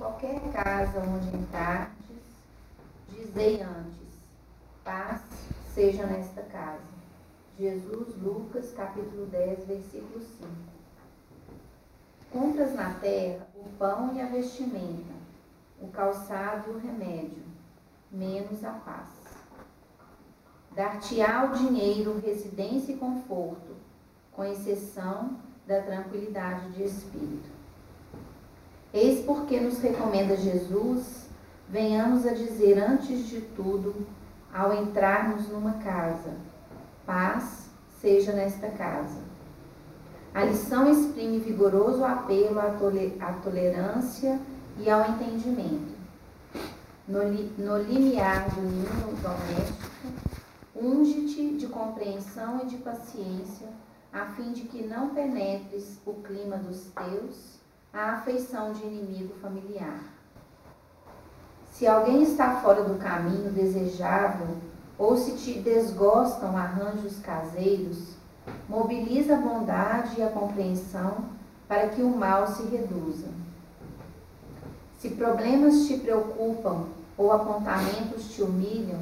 qualquer casa onde entrardes, dizei antes, paz seja nesta casa. Jesus, Lucas, capítulo 10, versículo 5. Compras na terra o pão e a vestimenta, o calçado e o remédio, menos a paz. Dar-te-á o dinheiro, residência e conforto, com exceção da tranquilidade de espírito. Eis porque nos recomenda Jesus, venhamos a dizer antes de tudo, ao entrarmos numa casa, paz seja nesta casa. A lição exprime vigoroso apelo à, tolerância e ao entendimento. No, no limiar do ninho doméstico, unge-te de compreensão e de paciência, a fim de que não penetres o clima dos teus a afeição de inimigo familiar. Se alguém está fora do caminho desejável ou se te desgostam arranjos caseiros, mobiliza a bondade e a compreensão para que o mal se reduza. Se problemas te preocupam ou apontamentos te humilham,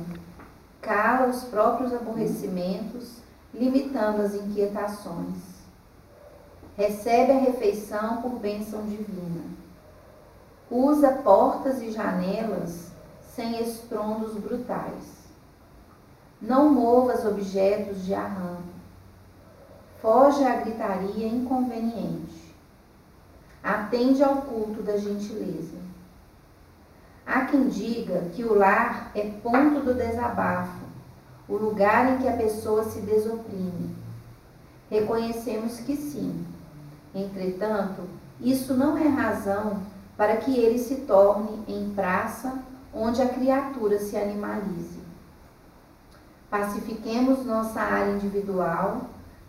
cala os próprios aborrecimentos, limitando as inquietações recebe a refeição por bênção divina. Usa portas e janelas sem estrondos brutais. Não movas objetos de arranco. Foge à gritaria inconveniente. Atende ao culto da gentileza. Há quem diga que o lar é ponto do desabafo, o lugar em que a pessoa se desoprime. Reconhecemos que sim, Entretanto, isso não é razão para que ele se torne em praça onde a criatura se animalize. Pacifiquemos nossa área individual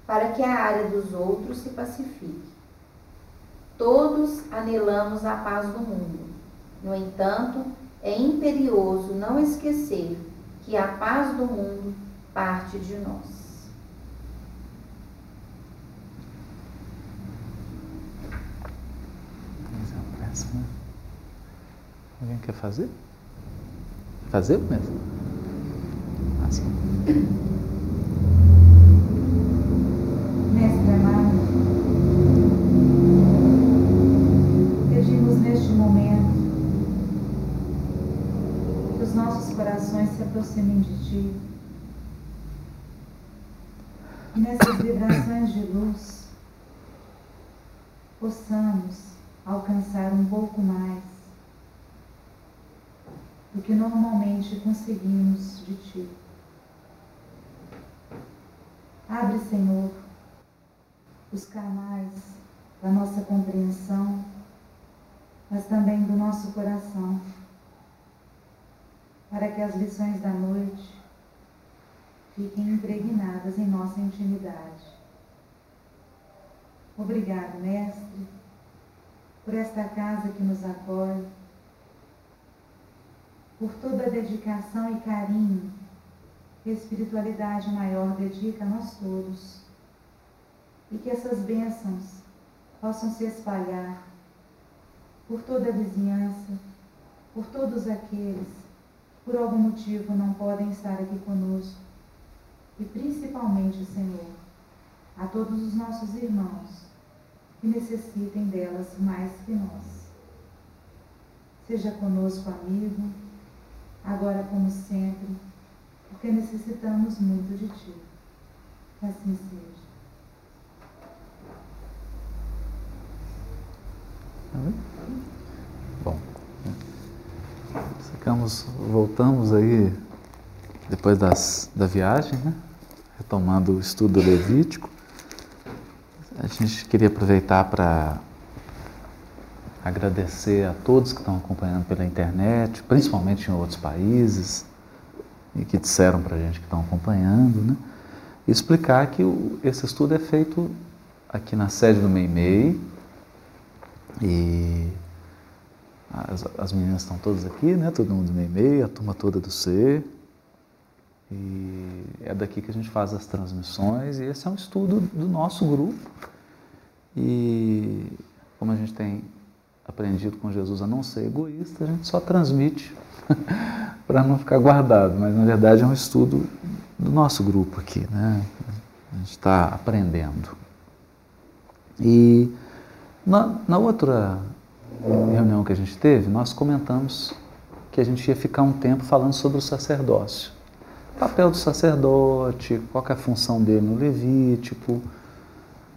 para que a área dos outros se pacifique. Todos anelamos a paz do mundo. No entanto, é imperioso não esquecer que a paz do mundo parte de nós. Né? Alguém quer fazer? Fazer mesmo? Assim. Mestre amado, pedimos neste momento que os nossos corações se aproximem de Ti. E nessas vibrações de luz possamos alcançar um pouco mais do que normalmente conseguimos de Ti. Abre, Senhor, os canais da nossa compreensão, mas também do nosso coração, para que as lições da noite fiquem impregnadas em nossa intimidade. Obrigado, Mestre por esta casa que nos acolhe, por toda a dedicação e carinho que a espiritualidade maior dedica a nós todos. E que essas bênçãos possam se espalhar por toda a vizinhança, por todos aqueles que por algum motivo não podem estar aqui conosco. E principalmente, Senhor, a todos os nossos irmãos que necessitem delas mais que nós. Seja conosco, amigo, agora como sempre, porque necessitamos muito de Ti. Que assim seja. Bom, ficamos, voltamos aí depois das, da viagem, né? retomando o estudo levítico. A gente queria aproveitar para agradecer a todos que estão acompanhando pela internet, principalmente em outros países, e que disseram para a gente que estão acompanhando, né? E explicar que o, esse estudo é feito aqui na sede do Meimei, e as, as meninas estão todas aqui, né? Todo mundo do Meimei, a turma toda do C, e é daqui que a gente faz as transmissões e esse é um estudo do nosso grupo. E como a gente tem aprendido com Jesus a não ser egoísta, a gente só transmite para não ficar guardado, mas na verdade é um estudo do nosso grupo aqui, né? A gente está aprendendo. E na, na outra reunião que a gente teve, nós comentamos que a gente ia ficar um tempo falando sobre o sacerdócio. Papel do sacerdote, qual é a função dele no Levítico,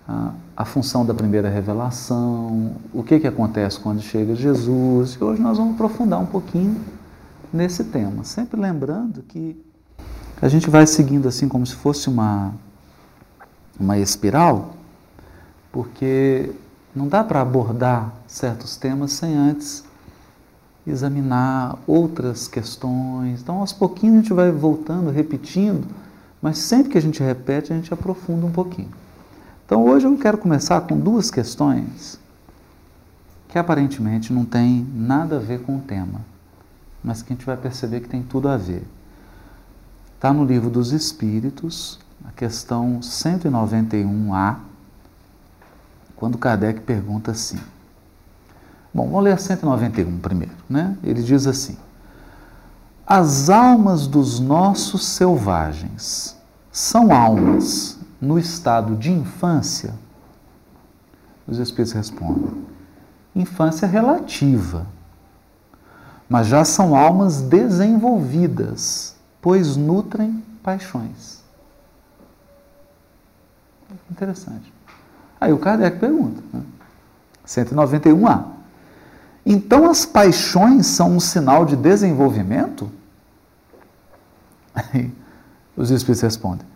a, a função da primeira revelação, o que, que acontece quando chega Jesus. E hoje nós vamos aprofundar um pouquinho nesse tema, sempre lembrando que a gente vai seguindo assim como se fosse uma, uma espiral, porque não dá para abordar certos temas sem antes examinar outras questões. Então, aos pouquinhos a gente vai voltando, repetindo, mas sempre que a gente repete, a gente aprofunda um pouquinho. Então, hoje eu quero começar com duas questões que aparentemente não tem nada a ver com o tema, mas que a gente vai perceber que tem tudo a ver. Está no livro dos Espíritos, a questão 191A, quando Kardec pergunta assim. Bom, vamos ler a 191 primeiro, né? Ele diz assim: As almas dos nossos selvagens são almas no estado de infância? Os espíritos respondem: Infância relativa. Mas já são almas desenvolvidas, pois nutrem paixões. Interessante. Aí o Kardec pergunta, né? 191A. Então as paixões são um sinal de desenvolvimento? Aí os Espíritos respondem: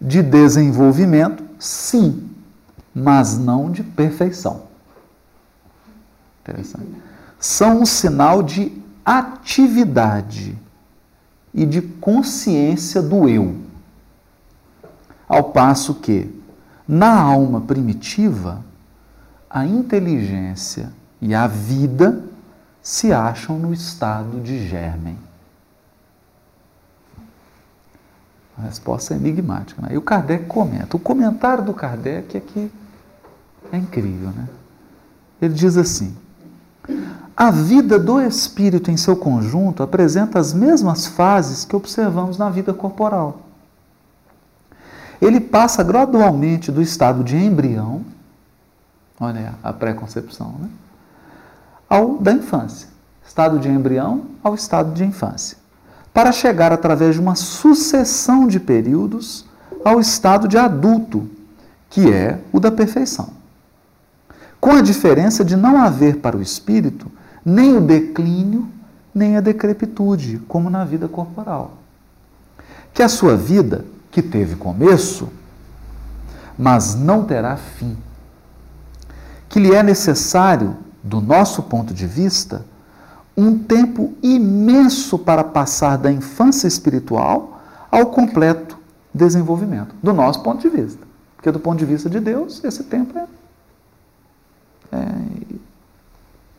de desenvolvimento, sim, mas não de perfeição. Interessante. São um sinal de atividade e de consciência do eu. Ao passo que, na alma primitiva, a inteligência e a vida se acham no estado de germen. A resposta é enigmática. Né? E o Kardec comenta. O comentário do Kardec é que é incrível. Né? Ele diz assim: a vida do espírito em seu conjunto apresenta as mesmas fases que observamos na vida corporal. Ele passa gradualmente do estado de embrião, olha a pré-concepção, né? Ao da infância, estado de embrião ao estado de infância, para chegar através de uma sucessão de períodos ao estado de adulto, que é o da perfeição. Com a diferença de não haver para o espírito nem o declínio, nem a decrepitude, como na vida corporal. Que a sua vida, que teve começo, mas não terá fim. Que lhe é necessário do nosso ponto de vista, um tempo imenso para passar da infância espiritual ao completo desenvolvimento, do nosso ponto de vista. Porque, do ponto de vista de Deus, esse tempo é, é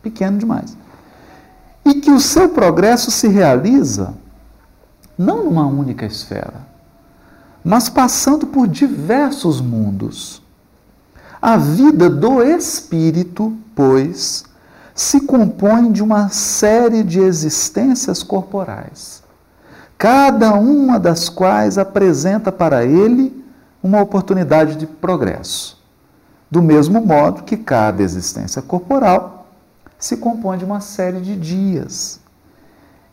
pequeno demais. E que o seu progresso se realiza não numa única esfera, mas passando por diversos mundos a vida do espírito, pois, se compõe de uma série de existências corporais, cada uma das quais apresenta para ele uma oportunidade de progresso. Do mesmo modo que cada existência corporal se compõe de uma série de dias,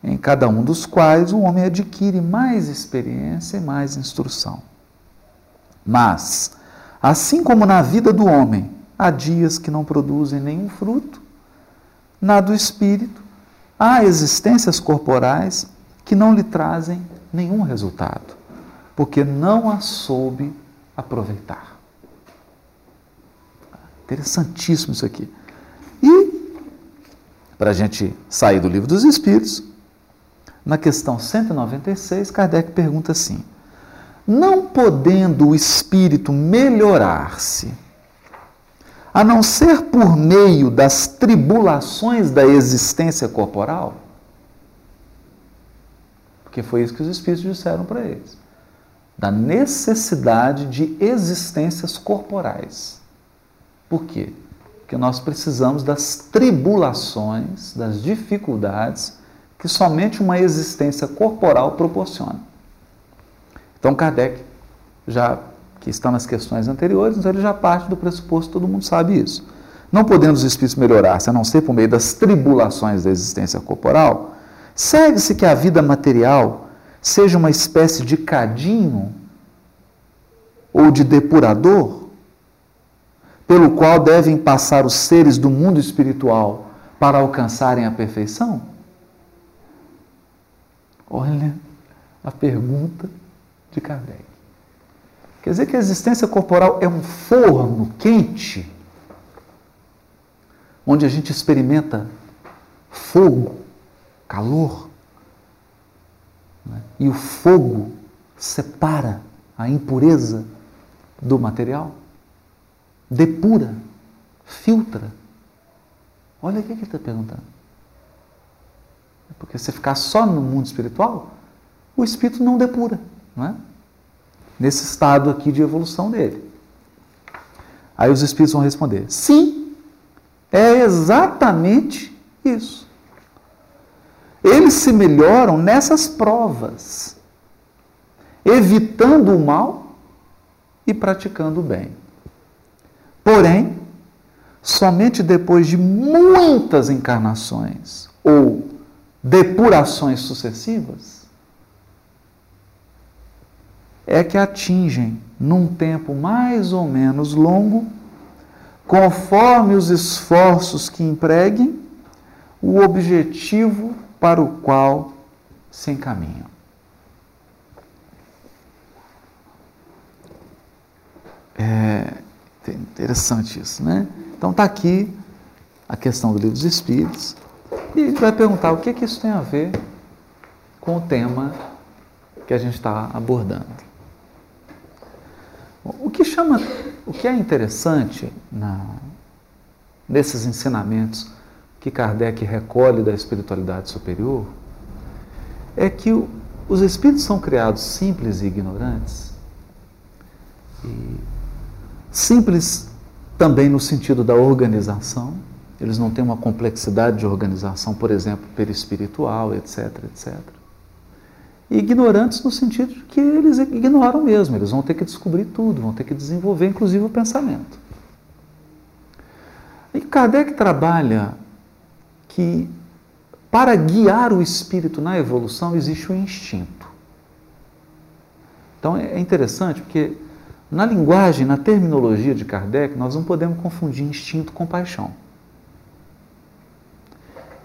em cada um dos quais o homem adquire mais experiência e mais instrução. Mas, Assim como na vida do homem há dias que não produzem nenhum fruto, na do espírito há existências corporais que não lhe trazem nenhum resultado, porque não a soube aproveitar. Interessantíssimo isso aqui. E, para a gente sair do livro dos Espíritos, na questão 196, Kardec pergunta assim: não podendo o espírito melhorar-se, a não ser por meio das tribulações da existência corporal? Porque foi isso que os espíritos disseram para eles. Da necessidade de existências corporais. Por quê? Porque nós precisamos das tribulações, das dificuldades que somente uma existência corporal proporciona. Então Kardec, já que está nas questões anteriores, então ele já parte do pressuposto, todo mundo sabe isso. Não podendo os espíritos melhorar-se a não ser por meio das tribulações da existência corporal, segue-se que a vida material seja uma espécie de cadinho ou de depurador pelo qual devem passar os seres do mundo espiritual para alcançarem a perfeição? Olha a pergunta de Kardec. Quer dizer que a existência corporal é um forno quente, onde a gente experimenta fogo, calor, né? e o fogo separa a impureza do material, depura, filtra. Olha o que ele está perguntando. Porque se ficar só no mundo espiritual, o espírito não depura, não é? Nesse estado aqui de evolução dele. Aí os espíritos vão responder: sim, é exatamente isso. Eles se melhoram nessas provas, evitando o mal e praticando o bem. Porém, somente depois de muitas encarnações ou depurações sucessivas, é que atingem, num tempo mais ou menos longo, conforme os esforços que empreguem, o objetivo para o qual se encaminham. É interessante isso, né? Então está aqui a questão do livro dos Espíritos. E a gente vai perguntar o que, que isso tem a ver com o tema que a gente está abordando. O que chama, o que é interessante na, nesses ensinamentos que Kardec recolhe da espiritualidade superior é que o, os espíritos são criados simples e ignorantes. E simples também no sentido da organização, eles não têm uma complexidade de organização, por exemplo, perispiritual, etc, etc. Ignorantes no sentido de que eles ignoram mesmo, eles vão ter que descobrir tudo, vão ter que desenvolver inclusive o pensamento. E Kardec trabalha que para guiar o espírito na evolução existe o instinto. Então é interessante porque na linguagem, na terminologia de Kardec, nós não podemos confundir instinto com paixão.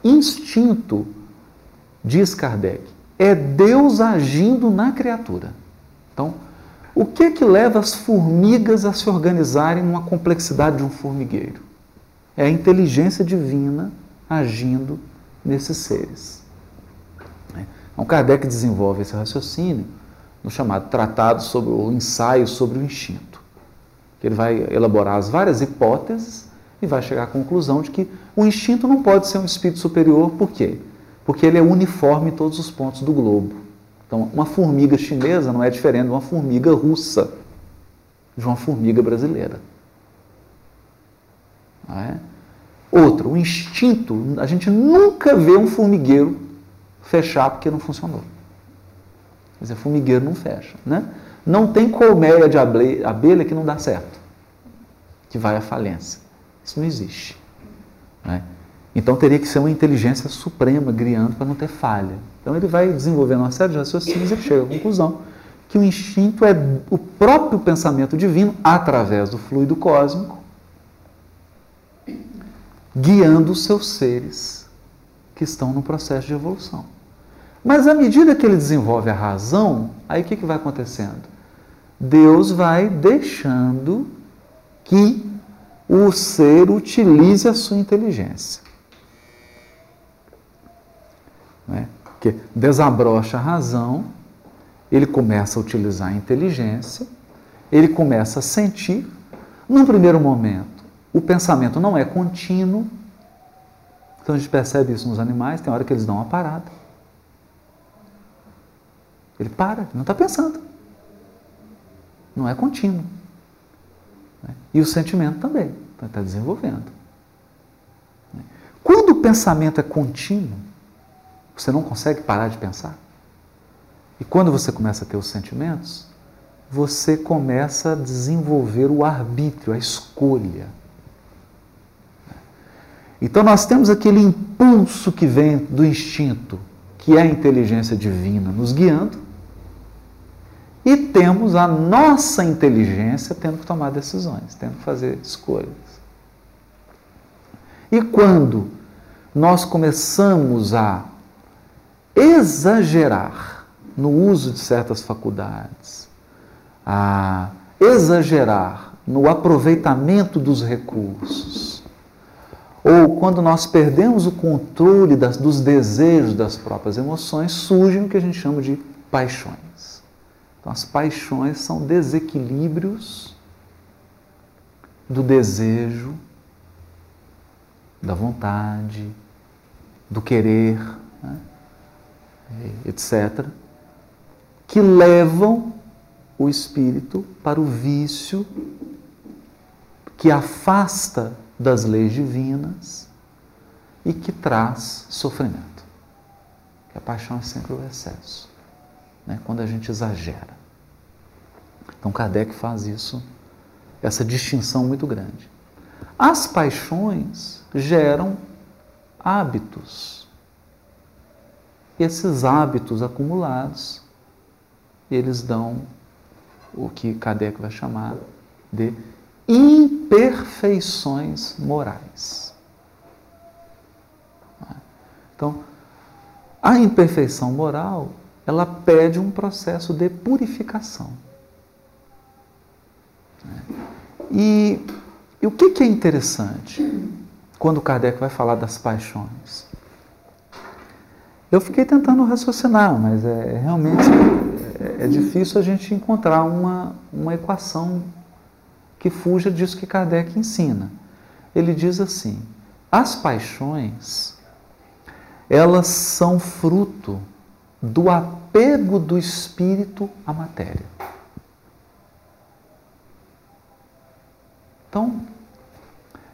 Instinto, diz Kardec, é Deus agindo na criatura. Então, o que é que leva as formigas a se organizarem numa complexidade de um formigueiro? É a inteligência divina agindo nesses seres. Então, Kardec desenvolve esse raciocínio no chamado Tratado sobre o Ensaio sobre o Instinto. Ele vai elaborar as várias hipóteses e vai chegar à conclusão de que o instinto não pode ser um espírito superior, por quê? Porque ele é uniforme em todos os pontos do globo. Então, uma formiga chinesa não é diferente de uma formiga russa, de uma formiga brasileira. É? Outro, o instinto, a gente nunca vê um formigueiro fechar porque não funcionou. Quer dizer, formigueiro não fecha. Né? Não tem colmeia de abelha que não dá certo, que vai à falência. Isso não existe. Né? Então teria que ser uma inteligência suprema criando para não ter falha. Então ele vai desenvolvendo uma série de raciocínios e chega à conclusão que o instinto é o próprio pensamento divino através do fluido cósmico, guiando os seus seres que estão no processo de evolução. Mas à medida que ele desenvolve a razão, aí o que, que vai acontecendo? Deus vai deixando que o ser utilize a sua inteligência. Né? Que desabrocha a razão, ele começa a utilizar a inteligência, ele começa a sentir. Num primeiro momento, o pensamento não é contínuo, então a gente percebe isso nos animais, tem hora que eles dão uma parada. Ele para, ele não está pensando. Não é contínuo. Né? E o sentimento também está desenvolvendo. pensamento é contínuo, você não consegue parar de pensar. E quando você começa a ter os sentimentos, você começa a desenvolver o arbítrio, a escolha. Então nós temos aquele impulso que vem do instinto, que é a inteligência divina nos guiando, e temos a nossa inteligência tendo que tomar decisões, tendo que fazer escolhas. E quando nós começamos a exagerar no uso de certas faculdades, a exagerar no aproveitamento dos recursos, ou quando nós perdemos o controle das, dos desejos das próprias emoções, surgem o que a gente chama de paixões. Então, as paixões são desequilíbrios do desejo, da vontade, do querer? Etc., que levam o espírito para o vício que afasta das leis divinas e que traz sofrimento. Que a paixão é sempre o excesso, né? quando a gente exagera. Então Kardec faz isso, essa distinção muito grande. As paixões geram hábitos. E esses hábitos acumulados, eles dão o que Kardec vai chamar de imperfeições morais. Então, a imperfeição moral, ela pede um processo de purificação. E, e o que, que é interessante quando Kardec vai falar das paixões? Eu fiquei tentando raciocinar, mas é, é realmente é, é difícil a gente encontrar uma, uma equação que fuja disso que Kardec ensina. Ele diz assim: as paixões, elas são fruto do apego do espírito à matéria. Então,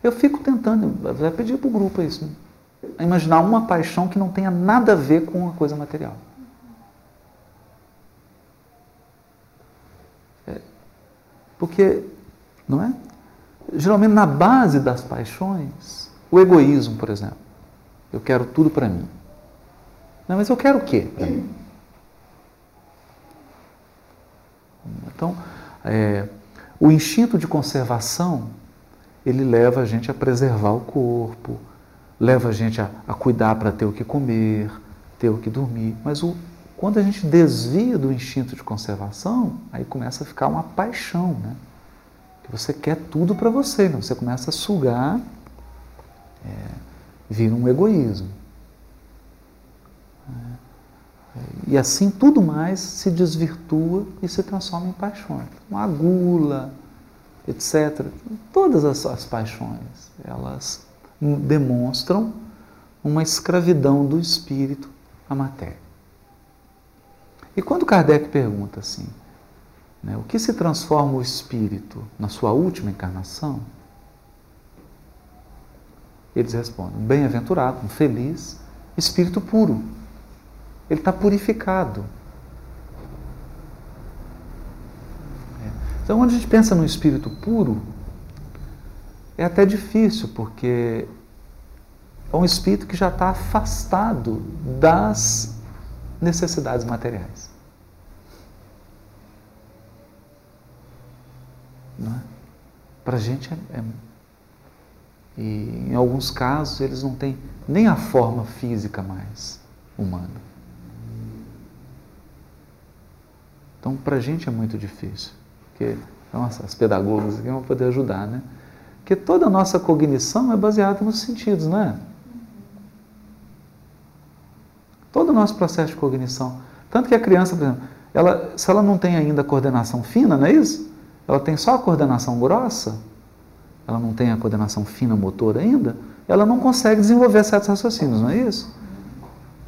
eu fico tentando, vai pedir para o grupo isso, imaginar uma paixão que não tenha nada a ver com a coisa material. É, porque, não é? Geralmente na base das paixões, o egoísmo, por exemplo. Eu quero tudo para mim. Não, mas eu quero o quê? Então, é, o instinto de conservação, ele leva a gente a preservar o corpo, leva a gente a, a cuidar para ter o que comer, ter o que dormir. Mas o, quando a gente desvia do instinto de conservação, aí começa a ficar uma paixão, né? Que você quer tudo para você, né? você começa a sugar, é, vira um egoísmo. É, e assim tudo mais se desvirtua e se transforma em paixões. Uma gula, etc. Todas as, as paixões, elas demonstram uma escravidão do espírito à matéria. E quando Kardec pergunta assim, né, o que se transforma o espírito na sua última encarnação? Eles respondem: bem-aventurado, um feliz, espírito puro. Ele está purificado. É. Então, quando a gente pensa no espírito puro, é até difícil, porque é um espírito que já está afastado das necessidades materiais. É? Para a gente é, é. E em alguns casos eles não têm nem a forma física mais humana. Então para a gente é muito difícil. Porque então, as pedagogas aqui vão poder ajudar, né? Porque toda a nossa cognição é baseada nos sentidos, não é? Todo o nosso processo de cognição. Tanto que a criança, por exemplo, ela, se ela não tem ainda coordenação fina, não é isso? Ela tem só a coordenação grossa, ela não tem a coordenação fina motor ainda, ela não consegue desenvolver certos raciocínios, não é isso?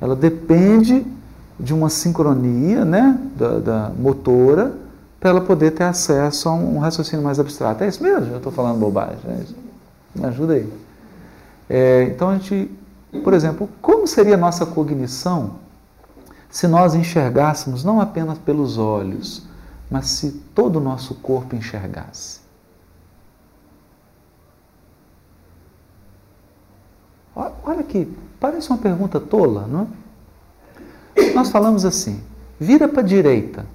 Ela depende de uma sincronia né, da, da motora para ela poder ter acesso a um raciocínio mais abstrato. É isso mesmo? Eu estou falando bobagem. É Me ajuda aí. É, então a gente Por exemplo, como seria a nossa cognição se nós enxergássemos não apenas pelos olhos, mas se todo o nosso corpo enxergasse? Olha aqui, parece uma pergunta tola, não é? Nós falamos assim: vira para a direita.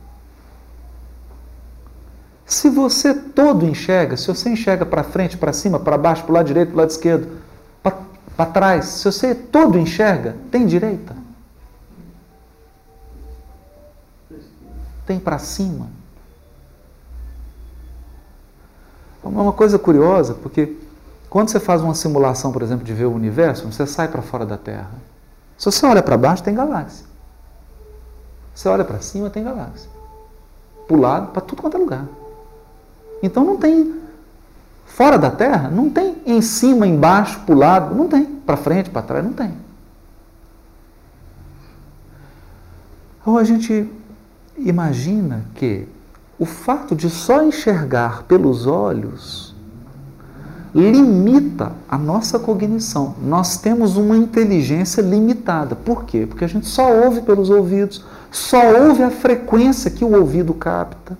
Se você todo enxerga, se você enxerga para frente, para cima, para baixo, para o lado direito, para o lado esquerdo, para trás, se você todo enxerga, tem direita? Tem para cima? É uma coisa curiosa, porque quando você faz uma simulação, por exemplo, de ver o universo, você sai para fora da Terra. Se você olha para baixo, tem galáxia. Você olha para cima, tem galáxia. Para o lado, para tudo quanto é lugar. Então não tem. Fora da Terra, não tem em cima, embaixo, para o lado, não tem. Para frente, para trás, não tem. Então a gente imagina que o fato de só enxergar pelos olhos limita a nossa cognição. Nós temos uma inteligência limitada. Por quê? Porque a gente só ouve pelos ouvidos, só ouve a frequência que o ouvido capta.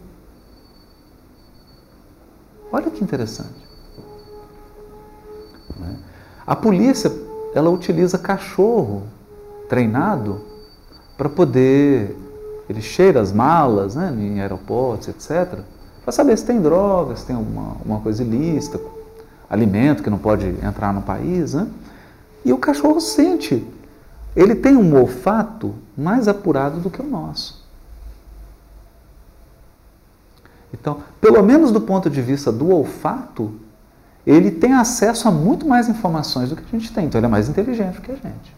Olha que interessante. Né? A polícia, ela utiliza cachorro treinado para poder. Ele cheira as malas né, em aeroportos, etc., para saber se tem drogas, se tem uma, uma coisa ilícita, alimento que não pode entrar no país, né? E o cachorro sente. Ele tem um olfato mais apurado do que o nosso. Então, pelo menos do ponto de vista do olfato, ele tem acesso a muito mais informações do que a gente tem. Então, ele é mais inteligente do que a gente.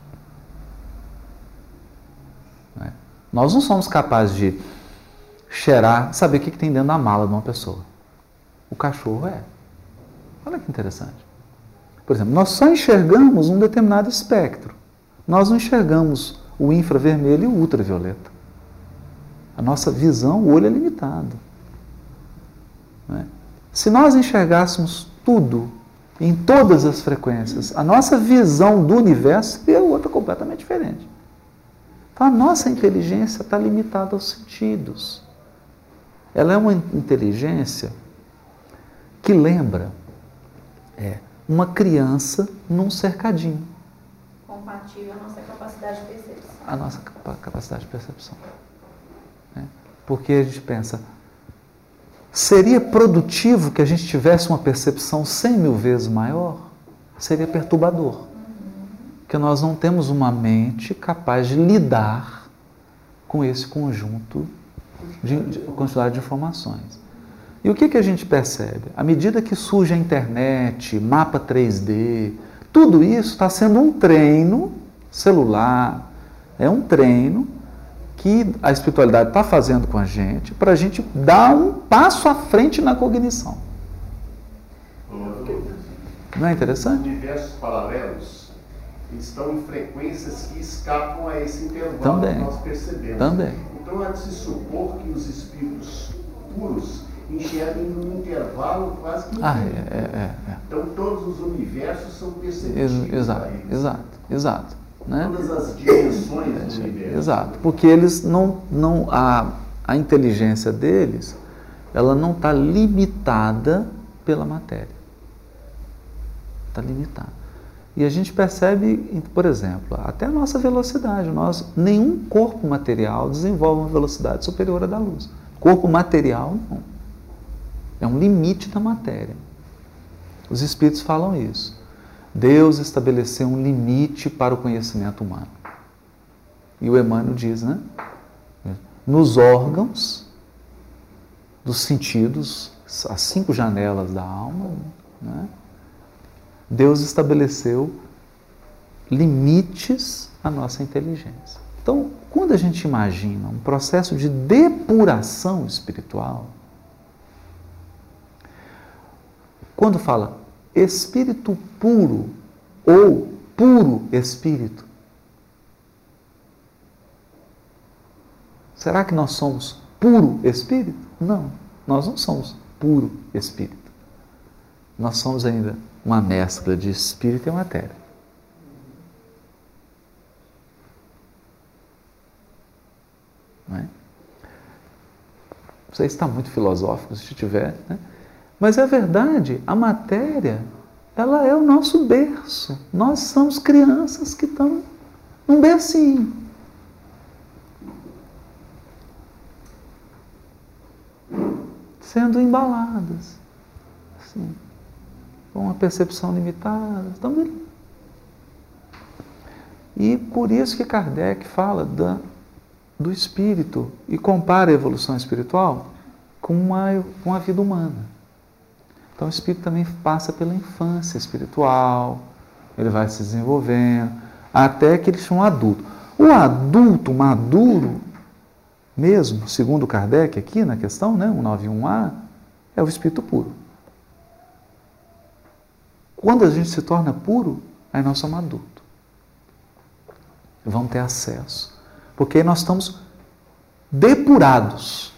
Né? Nós não somos capazes de cheirar, saber o que tem dentro da mala de uma pessoa. O cachorro é. Olha que interessante. Por exemplo, nós só enxergamos um determinado espectro. Nós não enxergamos o infravermelho e o ultravioleta. A nossa visão, o olho é limitado. Se nós enxergássemos tudo, em todas as frequências, a nossa visão do universo seria outra completamente diferente. Então a nossa inteligência está limitada aos sentidos. Ela é uma inteligência que lembra é uma criança num cercadinho. Compatível à nossa capacidade de percepção. A nossa capacidade de percepção. É. Porque a gente pensa, seria produtivo que a gente tivesse uma percepção cem mil vezes maior? Seria perturbador. Porque nós não temos uma mente capaz de lidar com esse conjunto de, de quantidade de informações. E o que, que a gente percebe? À medida que surge a internet, mapa 3D, tudo isso está sendo um treino celular, é um treino que a espiritualidade está fazendo com a gente para a gente dar um passo à frente na cognição. Não é interessante? Universos paralelos estão em frequências que escapam a esse intervalo Também. que nós percebemos. Também. Então há de se supor que os espíritos puros enxergam num intervalo quase que ah, é, é, é, Então todos os universos são perceptíveis. Exato, exato, exato. Né? Todas as dimensões do universo. Exato, porque eles não, não a, a inteligência deles, ela não está limitada pela matéria. Está limitada. E a gente percebe, por exemplo, até a nossa velocidade. Nós, nenhum corpo material desenvolve uma velocidade superior à da luz. Corpo material, não. É um limite da matéria. Os espíritos falam isso. Deus estabeleceu um limite para o conhecimento humano. E o Emmanuel diz, né? Nos órgãos dos sentidos, as cinco janelas da alma, né? Deus estabeleceu limites à nossa inteligência. Então, quando a gente imagina um processo de depuração espiritual, Quando fala espírito puro ou puro espírito. Será que nós somos puro espírito? Não, nós não somos puro espírito. Nós somos ainda uma mescla de espírito e matéria. Não é? Você está muito filosófico, se tiver, né? Mas é verdade, a matéria, ela é o nosso berço. Nós somos crianças que estão num bercinho. Sendo embaladas. Assim, com uma percepção limitada. E por isso que Kardec fala da, do espírito e compara a evolução espiritual com uma, com a vida humana. Então o espírito também passa pela infância espiritual, ele vai se desenvolvendo, até que ele chama um adulto. O adulto maduro, mesmo, segundo Kardec aqui na questão, né, 191A, é o espírito puro. Quando a gente se torna puro, aí nós somos adultos vão ter acesso. Porque nós estamos depurados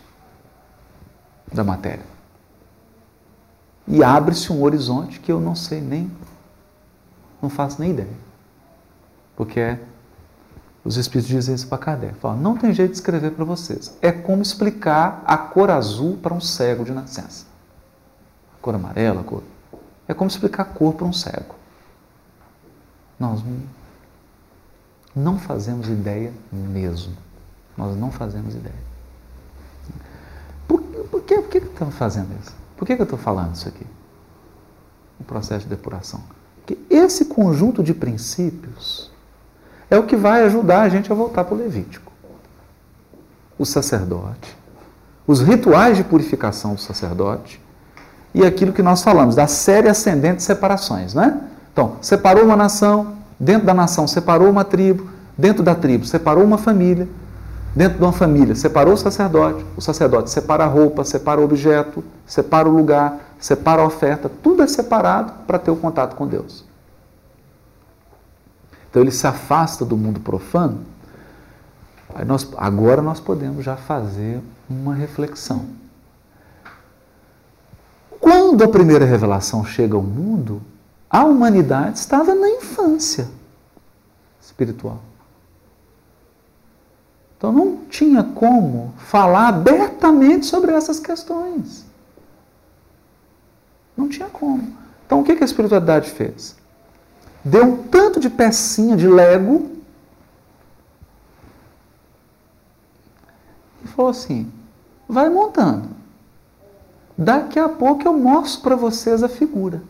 da matéria. E abre-se um horizonte que eu não sei nem, não faço nem ideia. Porque é, os Espíritos dizem isso para Kardec. Falam, não tem jeito de escrever para vocês. É como explicar a cor azul para um cego de nascença. A cor amarela, a cor. É como explicar a cor para um cego. Nós não fazemos ideia mesmo. Nós não fazemos ideia. Por, por, que, por que, que estamos fazendo isso? Por que, que eu estou falando isso aqui? O processo de depuração. Porque esse conjunto de princípios é o que vai ajudar a gente a voltar para o Levítico. O sacerdote, os rituais de purificação do sacerdote e aquilo que nós falamos, da série ascendente de separações, né? Então, separou uma nação, Dentro da nação separou uma tribo, dentro da tribo separou uma família, dentro de uma família separou o sacerdote, o sacerdote separa a roupa, separa o objeto, separa o lugar, separa a oferta, tudo é separado para ter o contato com Deus. Então ele se afasta do mundo profano. Nós, agora nós podemos já fazer uma reflexão. Quando a primeira revelação chega ao mundo, a humanidade estava na infância espiritual. Então não tinha como falar abertamente sobre essas questões. Não tinha como. Então o que a espiritualidade fez? Deu um tanto de pecinha de Lego e falou assim: vai montando. Daqui a pouco eu mostro para vocês a figura.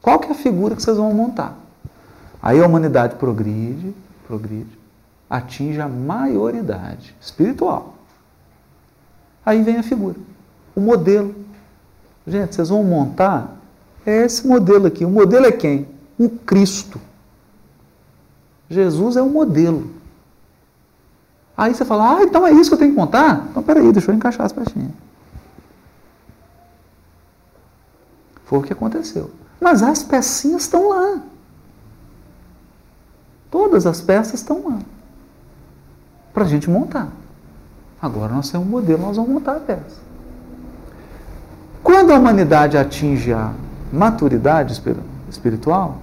Qual que é a figura que vocês vão montar? Aí a humanidade progride, progride, atinge a maioridade espiritual. Aí vem a figura, o modelo. Gente, vocês vão montar é esse modelo aqui. O modelo é quem? O Cristo. Jesus é o modelo. Aí você fala, ah, então é isso que eu tenho que montar? Então peraí, deixa eu encaixar as pecinhas. Foi o que aconteceu. Mas as pecinhas estão lá. Todas as peças estão lá. Para a gente montar. Agora nós temos um modelo, nós vamos montar a peça. Quando a humanidade atinge a maturidade espiritual,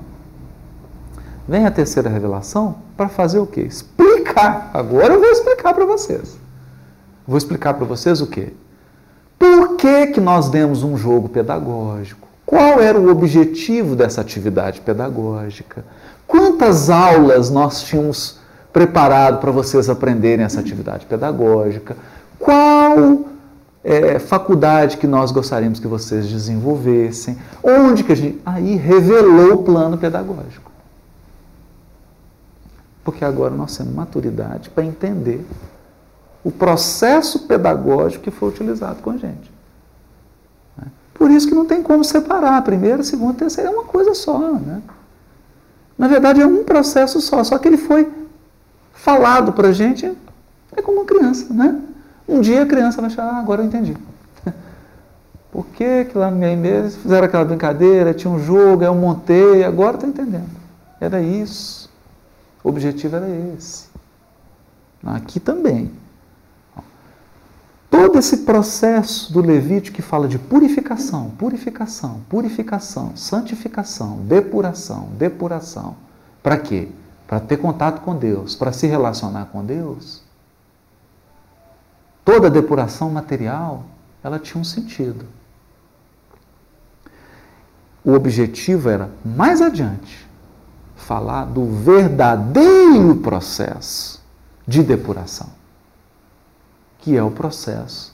vem a terceira revelação para fazer o quê? Explicar. Agora eu vou explicar para vocês. Vou explicar para vocês o quê? Por que, que nós demos um jogo pedagógico? Qual era o objetivo dessa atividade pedagógica? Quantas aulas nós tínhamos preparado para vocês aprenderem essa atividade pedagógica? Qual é, faculdade que nós gostaríamos que vocês desenvolvessem? Onde que a gente. Aí revelou o plano pedagógico. Porque agora nós temos maturidade para entender o processo pedagógico que foi utilizado com a gente. Por isso que não tem como separar primeira, segunda, terceira, é uma coisa só. Né? Na verdade, é um processo só, só que ele foi falado para a gente, é como uma criança. Né? Um dia a criança vai achar, ah, agora eu entendi. Por que, que lá no meio mês fizeram aquela brincadeira, tinha um jogo, eu montei, agora estou entendendo. Era isso. O objetivo era esse. Aqui também. Todo esse processo do Levítico que fala de purificação, purificação, purificação, santificação, depuração, depuração. Para quê? Para ter contato com Deus, para se relacionar com Deus. toda depuração material, ela tinha um sentido. O objetivo era, mais adiante, falar do verdadeiro processo de depuração, que é o processo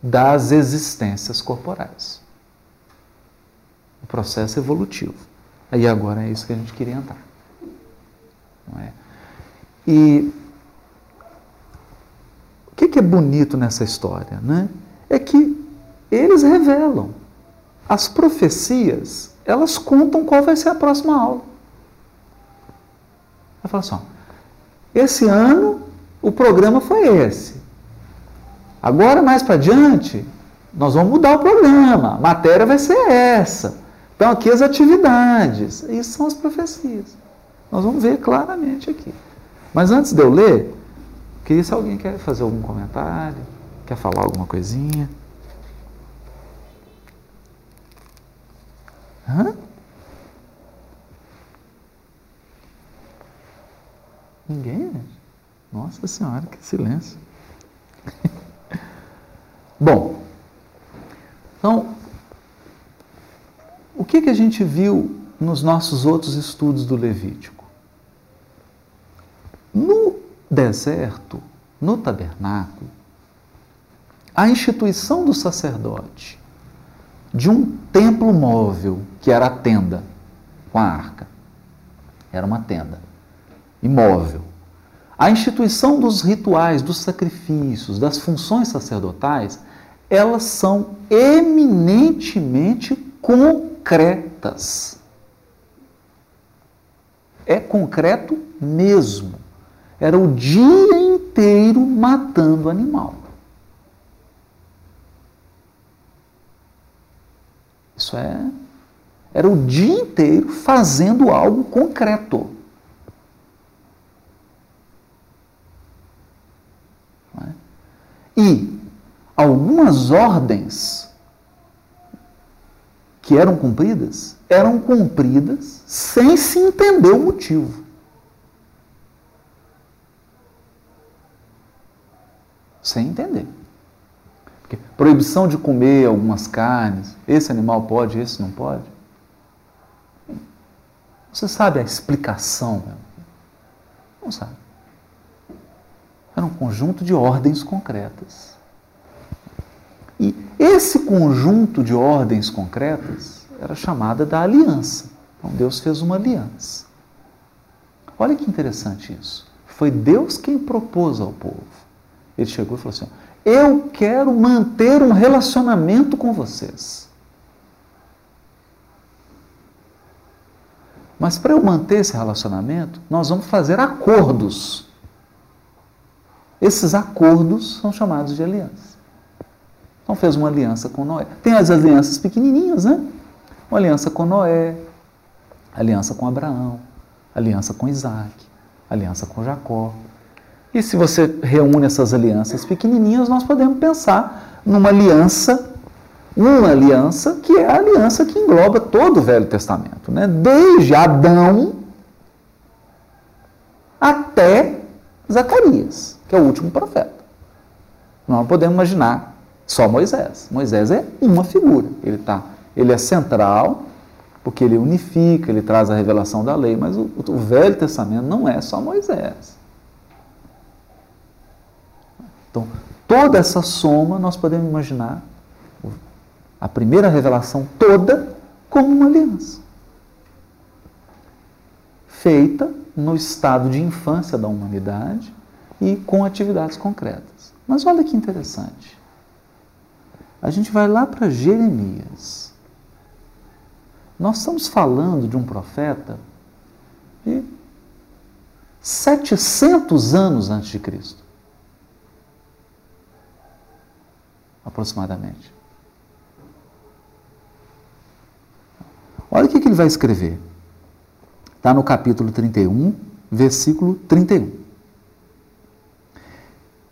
das existências corporais. O processo evolutivo. Aí agora é isso que a gente queria entrar. É? E o que, que é bonito nessa história? Né? É que eles revelam. As profecias, elas contam qual vai ser a próxima aula. Ela fala assim: ó, esse ano o programa foi esse. Agora, mais para diante, nós vamos mudar o programa. A matéria vai ser essa. Então, aqui as atividades. Isso são as profecias. Nós vamos ver claramente aqui. Mas antes de eu ler, Queria se alguém quer fazer algum comentário, quer falar alguma coisinha. Hã? Ninguém? Nossa Senhora, que silêncio. Bom, então, o que, que a gente viu nos nossos outros estudos do Levítico? No deserto, no tabernáculo, a instituição do sacerdote de um templo móvel, que era a tenda com a arca. Era uma tenda imóvel. A instituição dos rituais, dos sacrifícios, das funções sacerdotais, elas são eminentemente concretas. É concreto mesmo era o dia inteiro matando animal. Isso é. Era o dia inteiro fazendo algo concreto. É? E algumas ordens que eram cumpridas, eram cumpridas sem se entender o motivo. Sem entender. Porque proibição de comer algumas carnes, esse animal pode, esse não pode. Você sabe a explicação? Não sabe. Era um conjunto de ordens concretas. E esse conjunto de ordens concretas era chamada da aliança. Então Deus fez uma aliança. Olha que interessante isso. Foi Deus quem propôs ao povo. Ele chegou e falou assim: Eu quero manter um relacionamento com vocês. Mas para eu manter esse relacionamento, nós vamos fazer acordos. Esses acordos são chamados de aliança. Então fez uma aliança com Noé. Tem as alianças pequenininhas, né? Uma aliança com Noé, aliança com Abraão, aliança com Isaac, aliança com Jacó, e se você reúne essas alianças pequenininhas, nós podemos pensar numa aliança, uma aliança que é a aliança que engloba todo o Velho Testamento, né? desde Adão até Zacarias, que é o último profeta. Não podemos imaginar só Moisés. Moisés é uma figura, ele, tá, ele é central, porque ele unifica, ele traz a revelação da lei, mas o, o Velho Testamento não é só Moisés. Então, toda essa soma nós podemos imaginar a primeira revelação toda como uma aliança. Feita no estado de infância da humanidade e com atividades concretas. Mas olha que interessante. A gente vai lá para Jeremias. Nós estamos falando de um profeta de 700 anos antes de Cristo. Aproximadamente. Olha o que, ele vai escrever. Está no capítulo 31, versículo 31.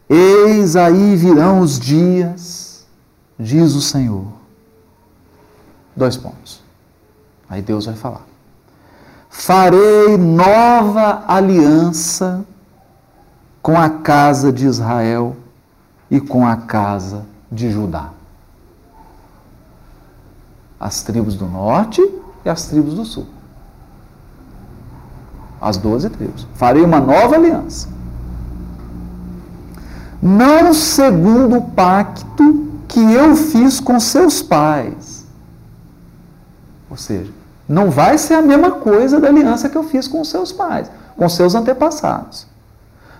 Eis aí virão os dias, diz o Senhor. Dois pontos. Aí Deus vai falar. Farei nova aliança com a casa de Israel e com a casa de Judá. As tribos do norte e as tribos do sul. As doze tribos. Farei uma nova aliança. Não segundo o pacto que eu fiz com seus pais. Ou seja, não vai ser a mesma coisa da aliança que eu fiz com seus pais, com seus antepassados.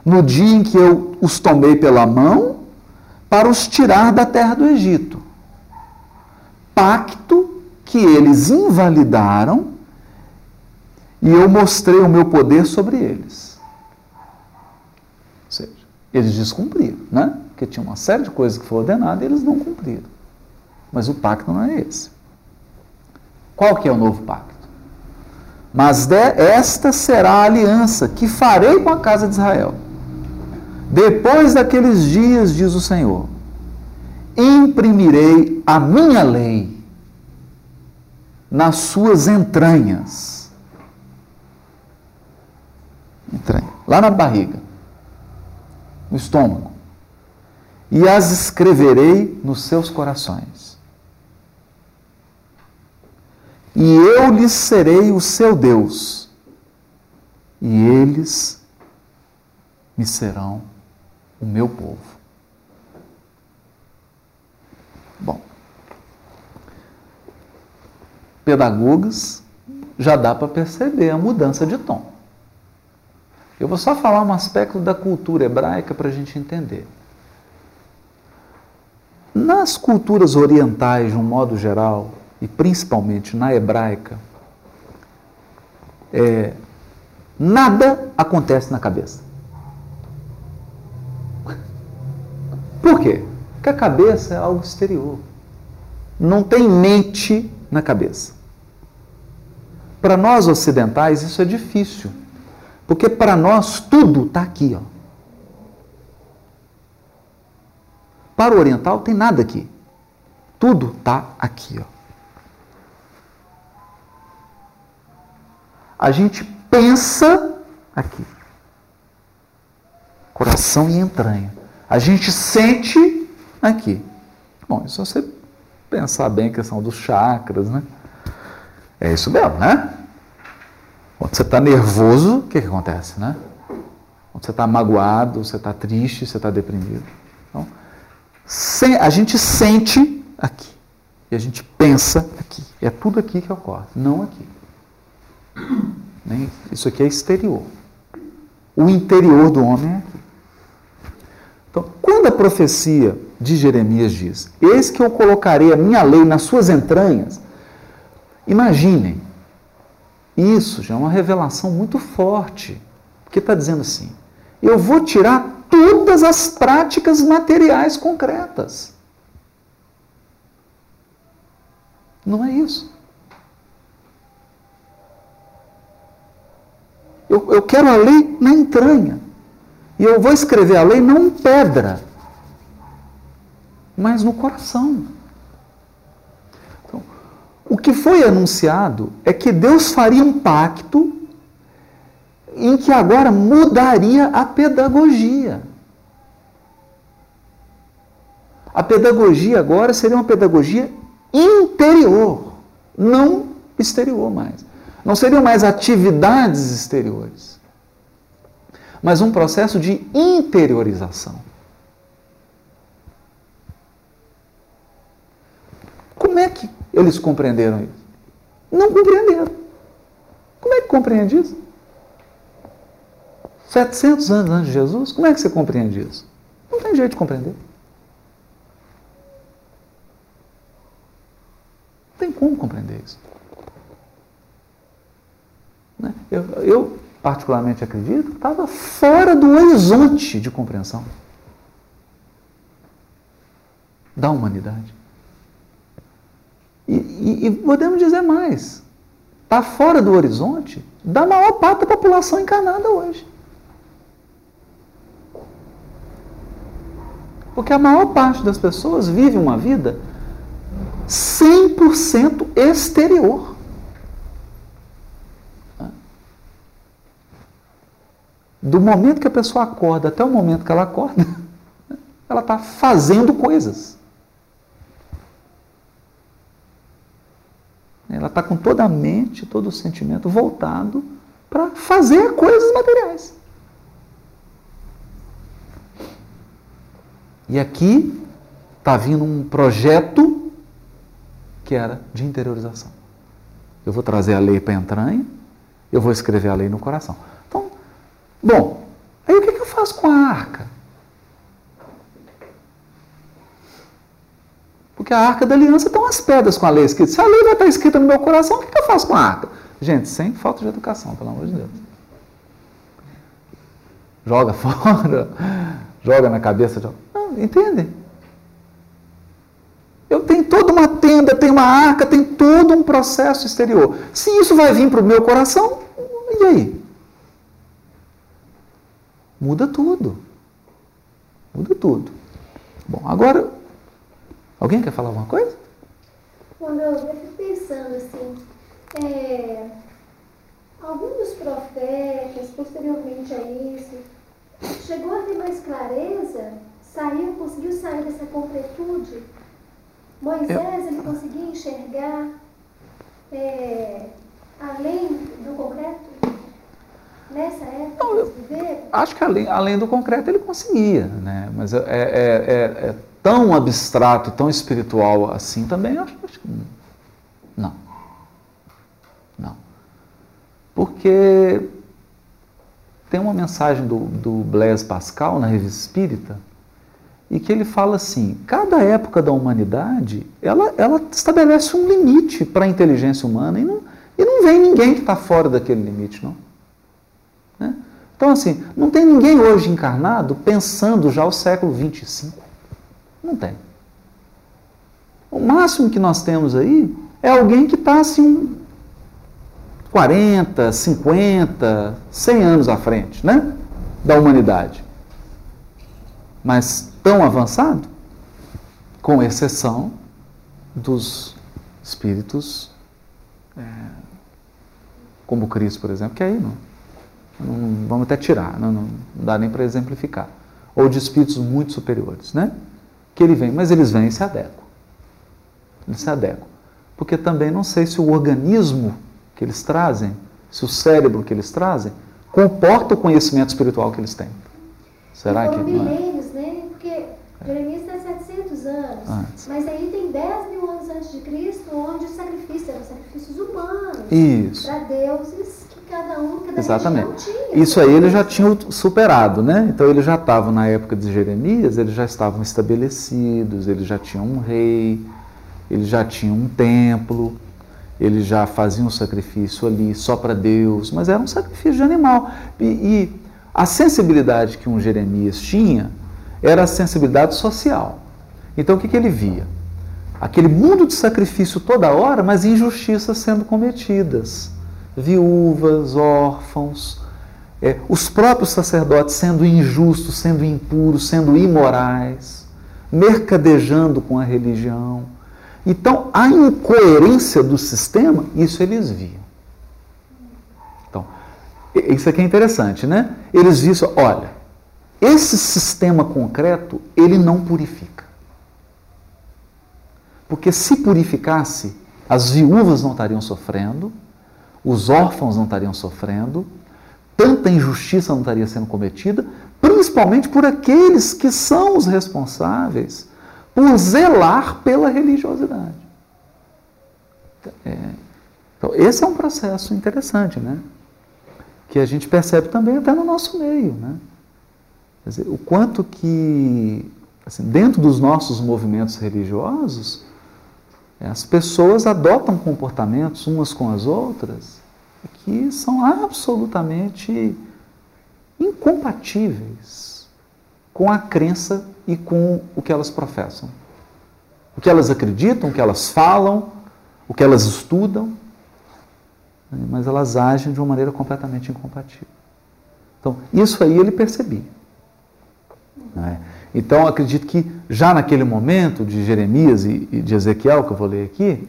No dia em que eu os tomei pela mão para os tirar da terra do Egito. Pacto que eles invalidaram e eu mostrei o meu poder sobre eles. Ou seja, eles descumpriram, né? Porque tinha uma série de coisas que foram ordenadas e eles não cumpriram. Mas o pacto não é esse. Qual que é o novo pacto? Mas de, esta será a aliança que farei com a casa de Israel. Depois daqueles dias, diz o Senhor, imprimirei a minha lei nas suas entranhas. Entranha, lá na barriga, no estômago. E as escreverei nos seus corações. E eu lhes serei o seu Deus, e eles me serão o meu povo. Bom, pedagogas, já dá para perceber a mudança de tom. Eu vou só falar um aspecto da cultura hebraica para a gente entender. Nas culturas orientais, de um modo geral, e principalmente na hebraica, é, nada acontece na cabeça. Por quê? Porque a cabeça é algo exterior. Não tem mente na cabeça. Para nós ocidentais, isso é difícil. Porque para nós tudo está aqui. Ó. Para o oriental, tem nada aqui. Tudo está aqui. Ó. A gente pensa aqui. Coração e entranha. A gente sente aqui. Bom, se você pensar bem a questão dos chakras, né? É isso mesmo, né? Quando você está nervoso, o que, que acontece, né? Quando você está magoado, você está triste, você está deprimido. Então, a gente sente aqui. E a gente pensa aqui. É tudo aqui que ocorre, não aqui. Isso aqui é exterior. O interior do homem é aqui. Então, quando a profecia de Jeremias diz: Eis que eu colocarei a minha lei nas suas entranhas, imaginem, isso já é uma revelação muito forte, porque está dizendo assim: eu vou tirar todas as práticas materiais concretas. Não é isso. Eu, eu quero a lei na entranha. E eu vou escrever a lei não em pedra, mas no coração. Então, o que foi anunciado é que Deus faria um pacto em que agora mudaria a pedagogia. A pedagogia agora seria uma pedagogia interior, não exterior mais. Não seriam mais atividades exteriores mas um processo de interiorização. Como é que eles compreenderam isso? Não compreenderam. Como é que compreende isso? 700 anos antes de Jesus, como é que você compreende isso? Não tem jeito de compreender. Não tem como compreender isso. Né? Eu, eu particularmente acredito, estava fora do horizonte de compreensão da humanidade. E, e, e podemos dizer mais: está fora do horizonte da maior parte da população encarnada hoje. Porque a maior parte das pessoas vive uma vida 100% exterior. Do momento que a pessoa acorda até o momento que ela acorda, ela está fazendo coisas. Ela está com toda a mente, todo o sentimento voltado para fazer coisas materiais. E aqui está vindo um projeto que era de interiorização. Eu vou trazer a lei para a entranha, eu vou escrever a lei no coração. Bom, aí o que, que eu faço com a arca? Porque a arca da aliança tem umas pedras com a lei escrita. Se a lei vai estar escrita no meu coração, o que, que eu faço com a arca? Gente, sem falta de educação, pelo amor de Deus. Joga fora, joga na cabeça. Joga... Entende? Eu tenho toda uma tenda, tenho uma arca, tem todo um processo exterior. Se isso vai vir para o meu coração, e aí? Muda tudo. Muda tudo. Bom, agora, alguém quer falar alguma coisa? Quando eu fico pensando assim, é, algum dos profetas, posteriormente a isso, chegou a ter mais clareza, saiu, conseguiu sair dessa completude Moisés ele conseguia enxergar é, além do concreto? Nessa época Não, eu, Acho que além, além do concreto ele conseguia, né? mas é, é, é, é tão abstrato, tão espiritual assim também, acho, acho que não. Não. Porque tem uma mensagem do, do Blaise Pascal na Revista Espírita, e que ele fala assim: cada época da humanidade ela, ela estabelece um limite para a inteligência humana e não, e não vem ninguém que está fora daquele limite, não. Né? Então, assim, não tem ninguém hoje encarnado pensando já o século 25. Não tem. O máximo que nós temos aí é alguém que está assim 40, 50, 100 anos à frente, né? Da humanidade. Mas tão avançado, com exceção dos espíritos é, como Cristo, por exemplo, que aí não, não vamos até tirar, não, não dá nem para exemplificar. Ou de espíritos muito superiores, né? Que ele vem, mas eles vêm e se adequam. Eles se adequam. Porque também não sei se o organismo que eles trazem, se o cérebro que eles trazem, comporta o conhecimento espiritual que eles têm. Será que. Não é? Jeremias tem 700 anos, antes. mas aí tem 10 mil anos antes de Cristo, onde o sacrifício eram sacrifícios humanos. Isso. Para deuses cada um, cada Exatamente. Isso aí ele já tinha superado, né? Então ele já estava na época de Jeremias, eles já estavam estabelecidos, eles já tinham um rei, eles já tinham um templo, eles já faziam um sacrifício ali só para Deus, mas era um sacrifício de animal. E, e a sensibilidade que um Jeremias tinha era a sensibilidade social. Então o que, que ele via? Aquele mundo de sacrifício toda hora, mas injustiças sendo cometidas. Viúvas, órfãos, é, os próprios sacerdotes sendo injustos, sendo impuros, sendo imorais, mercadejando com a religião. Então, a incoerência do sistema, isso eles viam. Então, isso aqui é interessante, né? Eles viam, olha, esse sistema concreto, ele não purifica. Porque se purificasse, as viúvas não estariam sofrendo, os órfãos não estariam sofrendo, tanta injustiça não estaria sendo cometida, principalmente por aqueles que são os responsáveis por zelar pela religiosidade. É, então, esse é um processo interessante, né? Que a gente percebe também até no nosso meio, né? Dizer, o quanto que, assim, dentro dos nossos movimentos religiosos, as pessoas adotam comportamentos umas com as outras que são absolutamente incompatíveis com a crença e com o que elas professam. O que elas acreditam, o que elas falam, o que elas estudam, né, mas elas agem de uma maneira completamente incompatível. Então, isso aí ele percebia. Né? Então, acredito que já naquele momento de Jeremias e de Ezequiel, que eu vou ler aqui,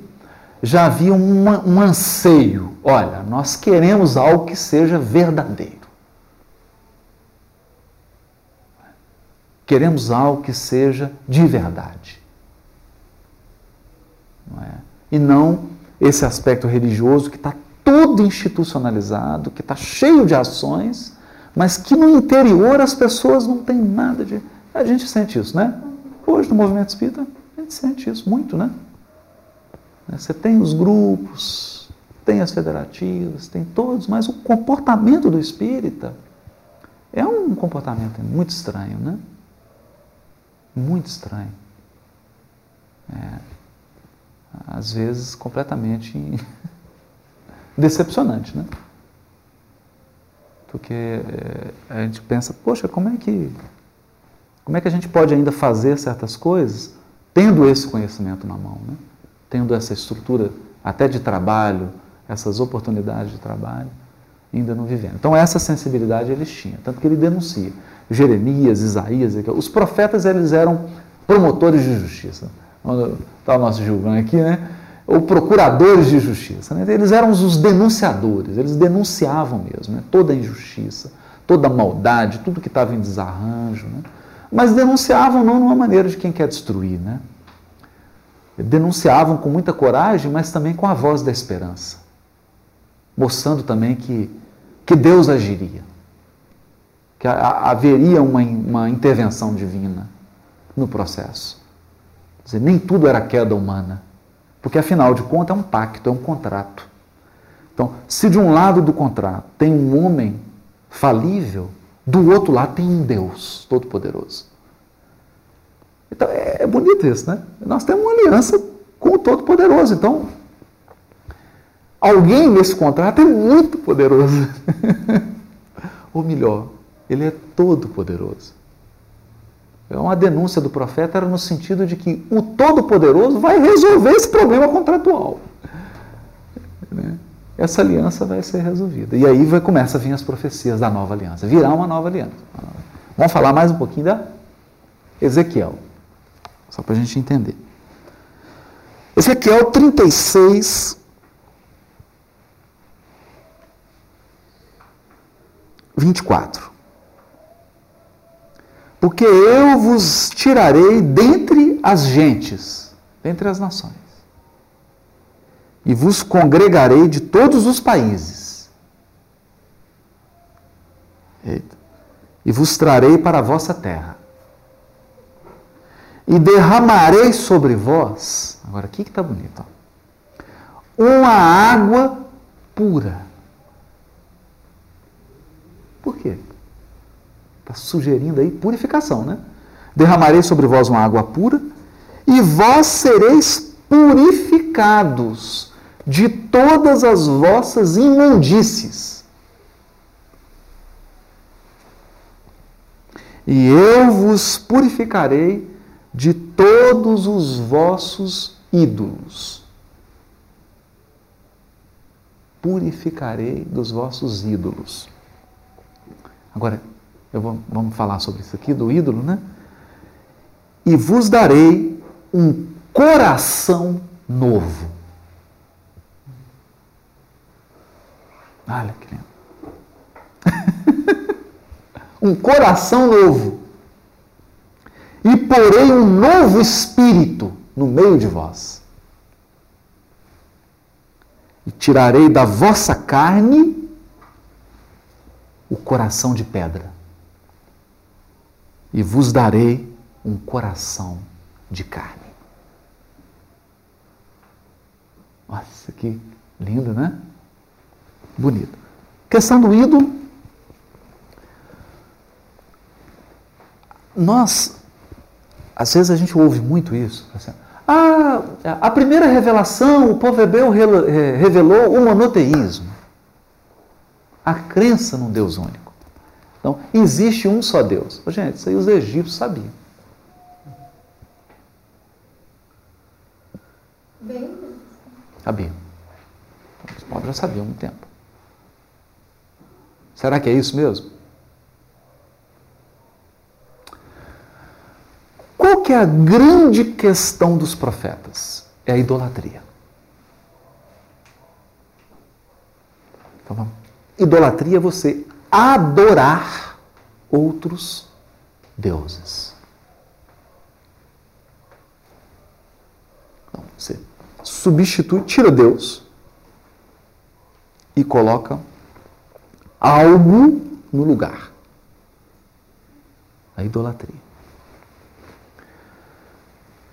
já havia um, anseio. Olha, nós queremos algo que seja verdadeiro. Queremos algo que seja de verdade. Não é? E não esse aspecto religioso que está todo institucionalizado, que está cheio de ações, mas que no interior as pessoas não têm nada de. A gente sente isso, né? Hoje no movimento espírita, a gente sente isso muito, né? Você tem os grupos, tem as federativas, tem todos, mas o comportamento do espírita é um comportamento muito estranho, né? Muito estranho. É, às vezes completamente decepcionante, né? Porque é, a gente pensa, poxa, como é que como é que a gente pode ainda fazer certas coisas tendo esse conhecimento na mão, né? Tendo essa estrutura até de trabalho, essas oportunidades de trabalho, ainda não vivendo. Então essa sensibilidade eles tinham, tanto que ele denuncia. Jeremias, Isaías, os profetas eles eram promotores de justiça. Está o nosso Gilvan aqui, né? Ou procuradores de justiça. Né? Eles eram os denunciadores, eles denunciavam mesmo né? toda a injustiça, toda a maldade, tudo que estava em desarranjo. Né? Mas denunciavam não numa maneira de quem quer destruir, né? Denunciavam com muita coragem, mas também com a voz da esperança, mostrando também que, que Deus agiria, que haveria uma, uma intervenção divina no processo. Quer dizer, nem tudo era queda humana, porque afinal de contas é um pacto, é um contrato. Então, se de um lado do contrato tem um homem falível, do outro lado tem um Deus Todo-Poderoso. Então é, é bonito isso, né? Nós temos uma aliança com o Todo-Poderoso. Então, alguém nesse contrato é muito poderoso. Ou melhor, ele é todo-poderoso. É uma denúncia do profeta era no sentido de que o Todo-Poderoso vai resolver esse problema contratual. Né? Essa aliança vai ser resolvida. E aí vai, começa a vir as profecias da nova aliança. Virá uma nova aliança. Vamos falar mais um pouquinho da Ezequiel, só para a gente entender. Ezequiel 36, 24. Porque eu vos tirarei dentre as gentes, dentre as nações e vos congregarei de todos os países. Eita. E vos trarei para a vossa terra. E derramarei sobre vós, agora aqui que está bonito, ó, uma água pura. Por quê? Está sugerindo aí purificação, né? Derramarei sobre vós uma água pura, e vós sereis purificados de todas as vossas imundícies. E eu vos purificarei de todos os vossos ídolos. Purificarei dos vossos ídolos. Agora, vou, vamos falar sobre isso aqui, do ídolo, né? E vos darei um coração novo Olha que lindo. um coração novo. E porei um novo espírito no meio de vós. E tirarei da vossa carne o coração de pedra. E vos darei um coração de carne. Nossa, que lindo, né? Bonito. Questão do ídolo. Nós, às vezes a gente ouve muito isso. Assim, ah, a primeira revelação, o povo hebreu revelou o monoteísmo. A crença num Deus único. Então, existe um só Deus. Gente, isso aí os egípcios sabiam. Bem. Sabiam. Os povos já sabiam há muito tempo. Será que é isso mesmo? Qual que é a grande questão dos profetas? É a idolatria. Então, idolatria é você adorar outros deuses. Então, você substitui, tira Deus e coloca algo no lugar. A idolatria.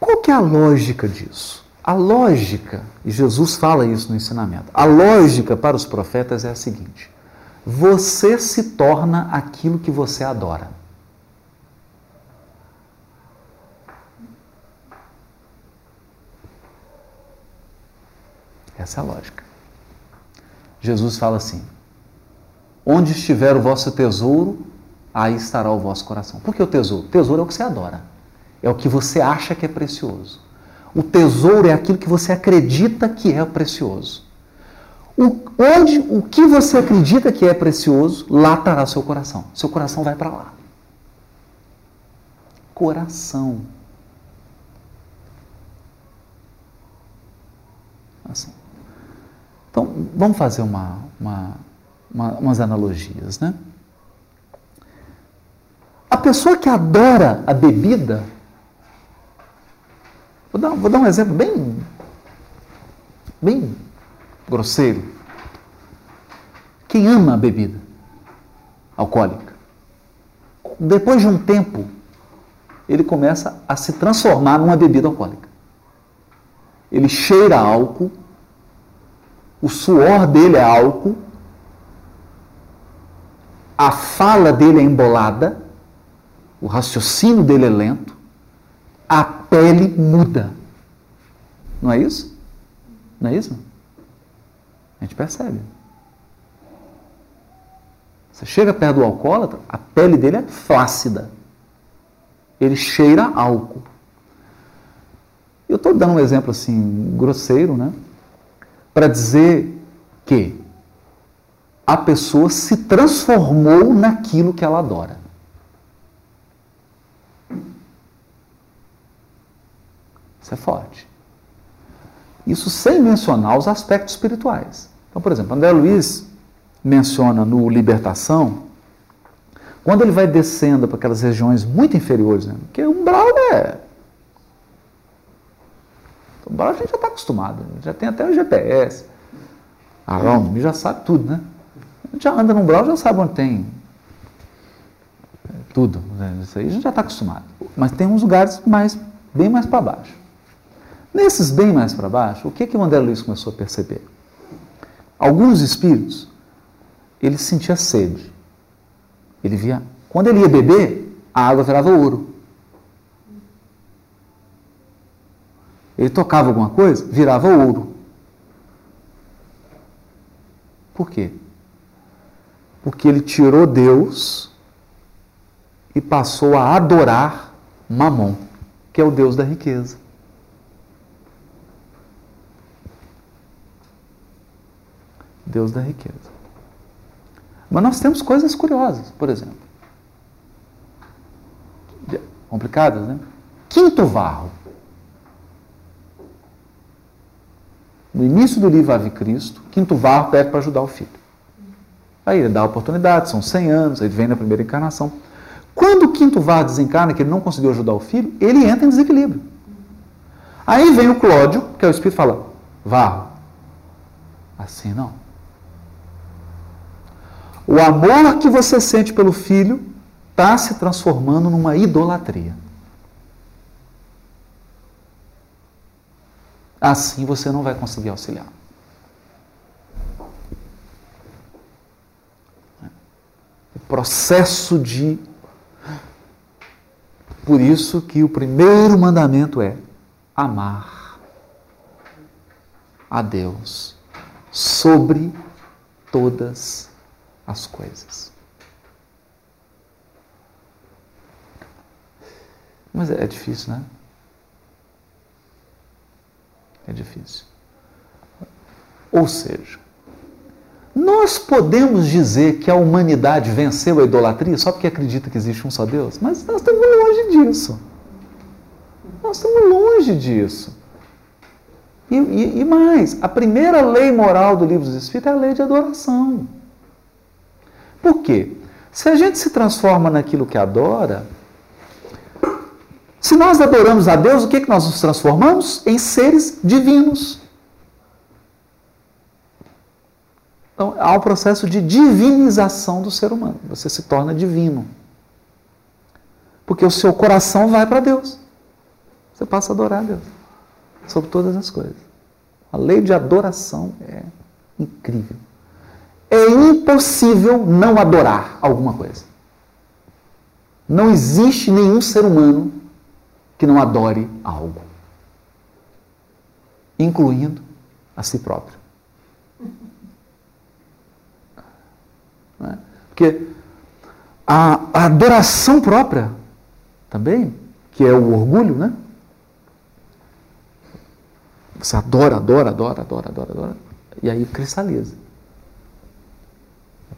Qual que é a lógica disso? A lógica, e Jesus fala isso no ensinamento, a lógica para os profetas é a seguinte: você se torna aquilo que você adora. Essa é a lógica. Jesus fala assim: Onde estiver o vosso tesouro, aí estará o vosso coração. Por que o tesouro? O tesouro é o que você adora, é o que você acha que é precioso. O tesouro é aquilo que você acredita que é precioso. O, onde o que você acredita que é precioso, lá estará seu coração. Seu coração vai para lá. Coração. Assim. Então, vamos fazer uma, uma, uma, umas analogias, né? A pessoa que adora a bebida, vou dar, vou dar um exemplo bem, bem grosseiro. Quem ama a bebida alcoólica, depois de um tempo, ele começa a se transformar numa bebida alcoólica. Ele cheira álcool, o suor dele é álcool, a fala dele é embolada, o raciocínio dele é lento, a pele muda. Não é isso? Não é isso? A gente percebe. Você chega perto do alcoólatra, a pele dele é flácida. Ele cheira álcool. Eu estou dando um exemplo assim, grosseiro, né? Para dizer que a pessoa se transformou naquilo que ela adora. Isso é forte. Isso sem mencionar os aspectos espirituais. Então, por exemplo, André Luiz menciona no Libertação, quando ele vai descendo para aquelas regiões muito inferiores, né? porque o umbral é. O umbral a gente já está acostumado, já tem até o GPS. A ROM já sabe tudo, né? A gente já anda no umbral, já sabe onde tem tudo. Né? Isso aí a gente já está acostumado. Mas tem uns lugares mais, bem mais para baixo. Nesses bem mais para baixo, o que, que o André Luiz começou a perceber? Alguns espíritos, ele sentia sede. Ele via. Quando ele ia beber, a água virava ouro. Ele tocava alguma coisa, virava ouro. Por quê? Porque ele tirou Deus e passou a adorar Mamon, que é o Deus da riqueza. Deus da riqueza. Mas nós temos coisas curiosas, por exemplo. Complicadas, né? Quinto varro. No início do livro Ave Cristo, Quinto Varro pede para ajudar o filho. Aí ele dá a oportunidade, são 100 anos, ele vem na primeira encarnação. Quando o Quinto Varro desencarna, que ele não conseguiu ajudar o filho, ele entra em desequilíbrio. Aí vem o Clódio, que é o Espírito, fala: Varro, assim não. O amor que você sente pelo filho está se transformando numa idolatria. Assim você não vai conseguir auxiliar. Processo de. Por isso que o primeiro mandamento é amar a Deus sobre todas as coisas. Mas é, difícil, né? É difícil. Ou seja, nós podemos dizer que a humanidade venceu a idolatria só porque acredita que existe um só Deus? Mas nós estamos longe disso. Nós estamos longe disso. E, e, e mais, a primeira lei moral do livro dos Espíritos é a lei de adoração. Por quê? Se a gente se transforma naquilo que adora, Se nós adoramos a Deus, o que, que nós nos transformamos? Em seres divinos. Então, há um processo de divinização do ser humano. Você se torna divino. Porque o seu coração vai para Deus. Você passa a adorar a Deus sobre todas as coisas. A lei de adoração é incrível. É impossível não adorar alguma coisa. Não existe nenhum ser humano que não adore algo, incluindo a si próprio. É? Porque a, adoração própria também, que é o orgulho, né? Você adora, adora, adora, adora, adora, adora, e aí cristaliza.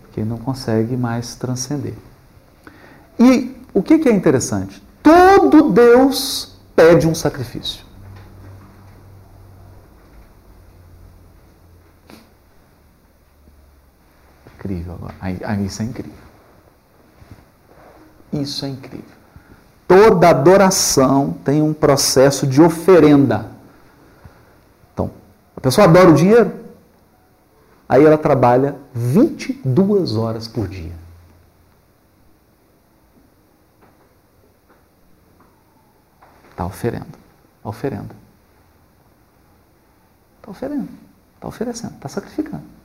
Porque não consegue mais transcender. E o que é interessante? Todo Deus pede um sacrifício. Incrível agora. Isso é incrível. Isso é incrível. Toda adoração tem um processo de oferenda. Então, a pessoa adora o dinheiro, aí ela trabalha 22 horas por dia. Está oferendo. Está oferendo. Está oferendo. Está oferecendo. Está sacrificando.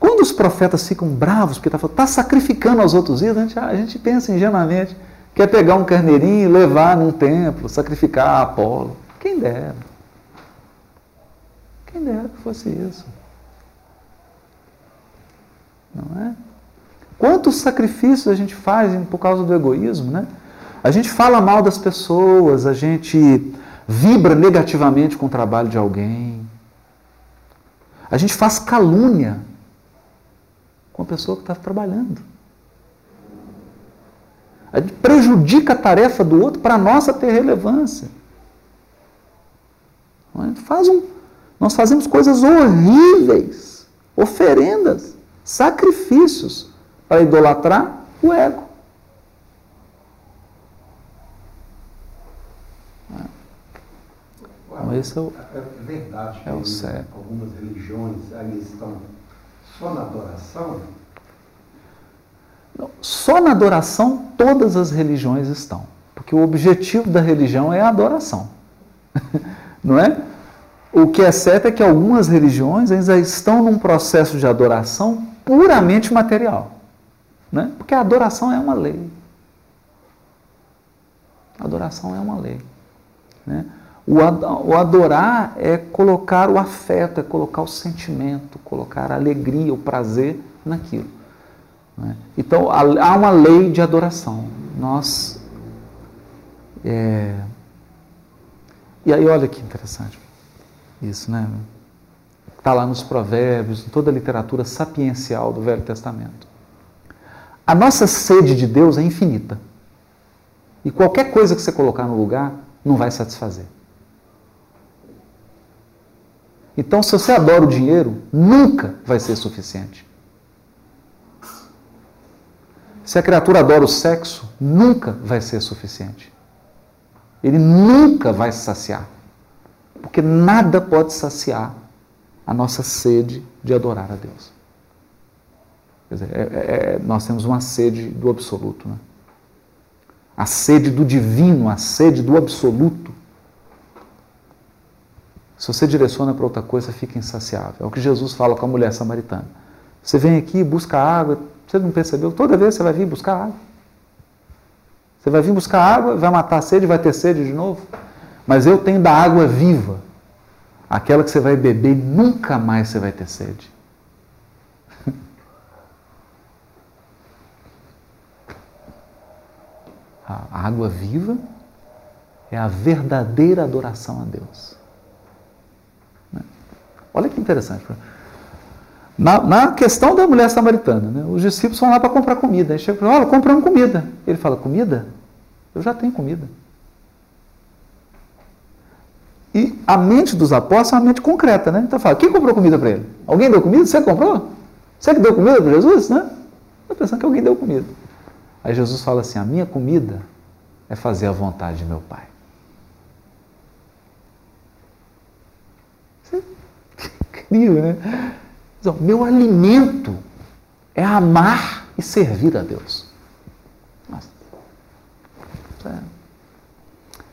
Quando os profetas ficam bravos, porque está tá sacrificando aos outros ídolos, a gente, a gente pensa ingenuamente, quer pegar um carneirinho e levar num templo, sacrificar a Apolo. Quem dera. Quem dera que fosse isso. Não é? Quantos sacrifícios a gente faz por causa do egoísmo, né? A gente fala mal das pessoas, a gente vibra negativamente com o trabalho de alguém. A gente faz calúnia com a pessoa que está trabalhando. A gente prejudica a tarefa do outro para a nossa ter relevância. Gente faz um, nós fazemos coisas horríveis, oferendas, sacrifícios para idolatrar o ego. Então, esse é, o, é verdade é o sério. algumas religiões ali estão só na adoração? Não, só na adoração todas as religiões estão. Porque o objetivo da religião é a adoração. Não é? O que é certo é que algumas religiões ainda estão num processo de adoração puramente material. Né? Porque a adoração é uma lei. A adoração é uma lei. Né? O adorar é colocar o afeto, é colocar o sentimento, colocar a alegria, o prazer naquilo. Né? Então há uma lei de adoração. Nós. É... E aí, olha que interessante isso, né? Está lá nos Provérbios, em toda a literatura sapiencial do Velho Testamento. A nossa sede de Deus é infinita. E qualquer coisa que você colocar no lugar não vai satisfazer. Então, se você adora o dinheiro, nunca vai ser suficiente. Se a criatura adora o sexo, nunca vai ser suficiente. Ele nunca vai se saciar. Porque nada pode saciar a nossa sede de adorar a Deus. Dizer, é, é, é, nós temos uma sede do absoluto. Né? A sede do divino, a sede do absoluto. Se você direciona para outra coisa, fica insaciável. É o que Jesus fala com a mulher samaritana. Você vem aqui, busca água, você não percebeu? Toda vez você vai vir buscar água. Você vai vir buscar água, vai matar a sede, vai ter sede de novo. Mas eu tenho da água viva, aquela que você vai beber e nunca mais você vai ter sede. A água viva é a verdadeira adoração a Deus. Olha que interessante. Na, na questão da mulher samaritana, né? os discípulos vão lá para comprar comida. Aí chega e fala, olha, compramos comida. Ele fala, comida? Eu já tenho comida. E a mente dos apóstolos é uma mente concreta, né? Então fala, quem comprou comida para ele? Alguém deu comida? Você comprou? Você que deu comida para Jesus, né? Estou pensando que alguém deu comida. Aí Jesus fala assim: a minha comida é fazer a vontade de meu Pai. Incrível, né? Então, meu alimento é amar e servir a Deus. Nossa.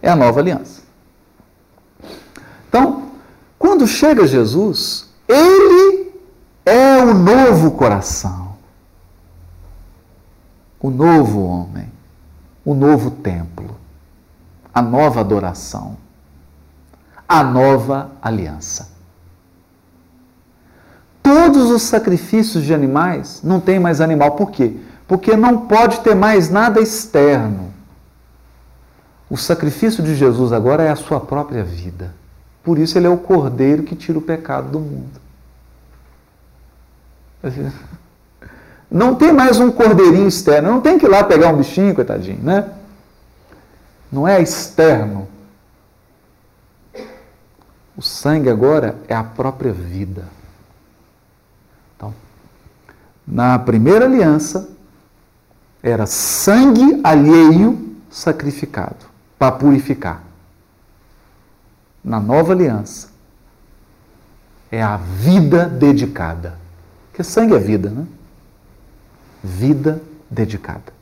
É a nova aliança. Então, quando chega Jesus, ele é o novo coração, o novo homem, o novo templo, a nova adoração, a nova aliança. Todos os sacrifícios de animais não tem mais animal. Por quê? Porque não pode ter mais nada externo. O sacrifício de Jesus agora é a sua própria vida. Por isso ele é o cordeiro que tira o pecado do mundo. Não tem mais um cordeirinho externo, não tem que ir lá pegar um bichinho, coitadinho, né? Não é externo. O sangue agora é a própria vida. Na primeira aliança, era sangue alheio sacrificado para purificar na nova aliança é a vida dedicada. Porque sangue é vida, né? Vida dedicada.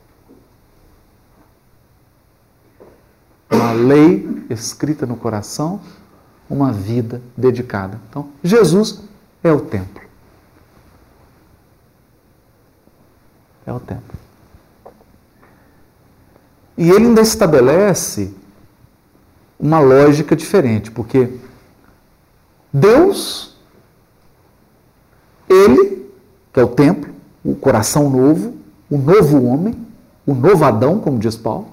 Uma lei escrita no coração, uma vida dedicada. Então, Jesus é o templo. É o templo. E ele ainda estabelece uma lógica diferente, porque Deus, Ele, que é o templo, o coração novo, o novo homem, o novo Adão, como diz Paulo.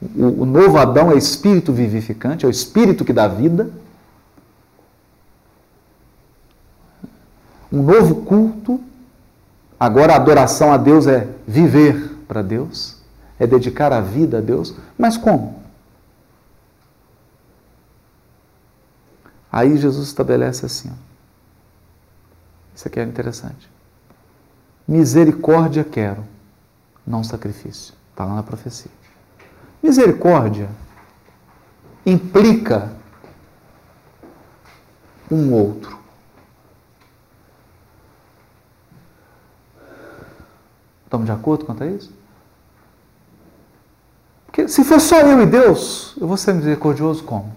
O, o novo Adão é espírito vivificante, é o espírito que dá vida. Um novo culto. Agora a adoração a Deus é viver para Deus, é dedicar a vida a Deus. Mas como? Aí Jesus estabelece assim. Ó. Isso aqui é interessante. Misericórdia quero, não sacrifício. Está lá na profecia. Misericórdia implica um outro. Estamos de acordo quanto a isso? Porque se for só eu e Deus, eu vou ser misericordioso como?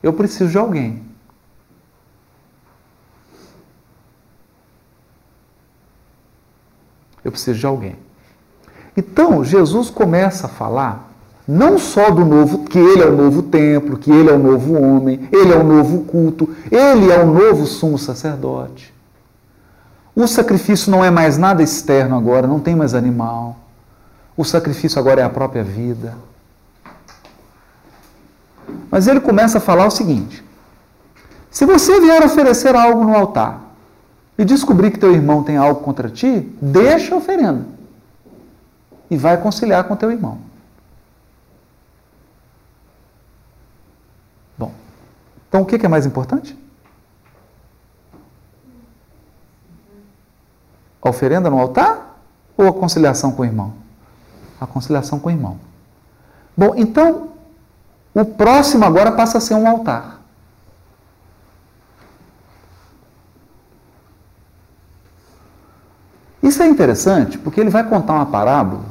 Eu preciso de alguém. Eu preciso de alguém. Então, Jesus começa a falar não só do novo, que ele é o novo templo, que ele é o novo homem, ele é o novo culto, ele é o novo sumo sacerdote. O sacrifício não é mais nada externo agora, não tem mais animal. O sacrifício agora é a própria vida. Mas ele começa a falar o seguinte: se você vier oferecer algo no altar e descobrir que teu irmão tem algo contra ti, deixa a oferenda e vai conciliar com teu irmão. Bom, então o que é mais importante? A oferenda no altar ou a conciliação com o irmão? A conciliação com o irmão. Bom, então o próximo agora passa a ser um altar. Isso é interessante porque ele vai contar uma parábola,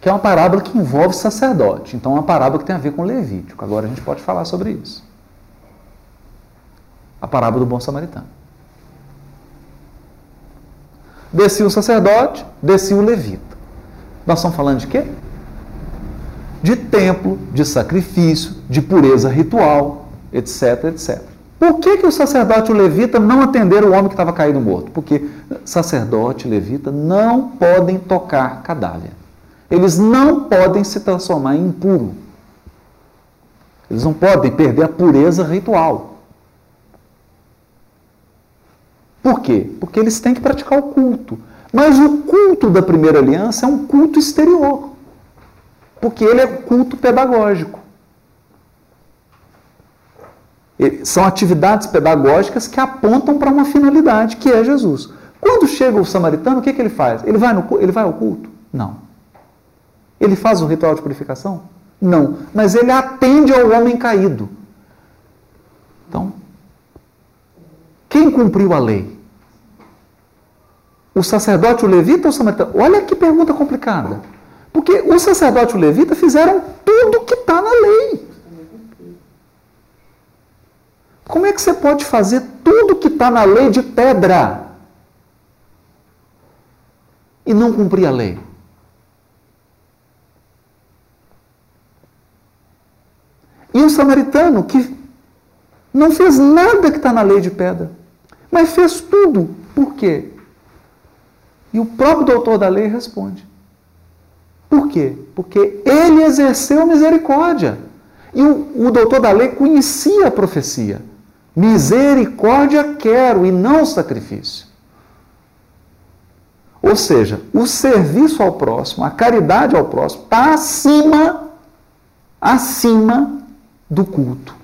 que é uma parábola que envolve sacerdote. Então, é uma parábola que tem a ver com Levítico. Agora a gente pode falar sobre isso. A parábola do bom samaritano. Descia o sacerdote, descia o levita. Nós estamos falando de quê? de templo, de sacrifício, de pureza ritual, etc, etc. Por que, que o sacerdote e o levita não atenderam o homem que estava caído morto? Porque sacerdote e levita não podem tocar cadáver. Eles não podem se transformar em impuro. Eles não podem perder a pureza ritual. Por quê? Porque eles têm que praticar o culto. Mas o culto da primeira aliança é um culto exterior porque ele é culto pedagógico. São atividades pedagógicas que apontam para uma finalidade, que é Jesus. Quando chega o samaritano, o que, que ele faz? Ele vai, no, ele vai ao culto? Não. Ele faz um ritual de purificação? Não. Mas ele atende ao homem caído. Então, quem cumpriu a lei? O sacerdote, o levita ou o samaritano? Olha que pergunta complicada. Porque o sacerdote e o levita fizeram tudo que está na lei. Como é que você pode fazer tudo que está na lei de pedra e não cumprir a lei? E o samaritano que não fez nada que está na lei de pedra, mas fez tudo. Por quê? E o próprio doutor da lei responde: por quê? Porque ele exerceu misericórdia. E o, o doutor da lei conhecia a profecia. Misericórdia quero e não sacrifício. Ou seja, o serviço ao próximo, a caridade ao próximo, está acima, acima do culto.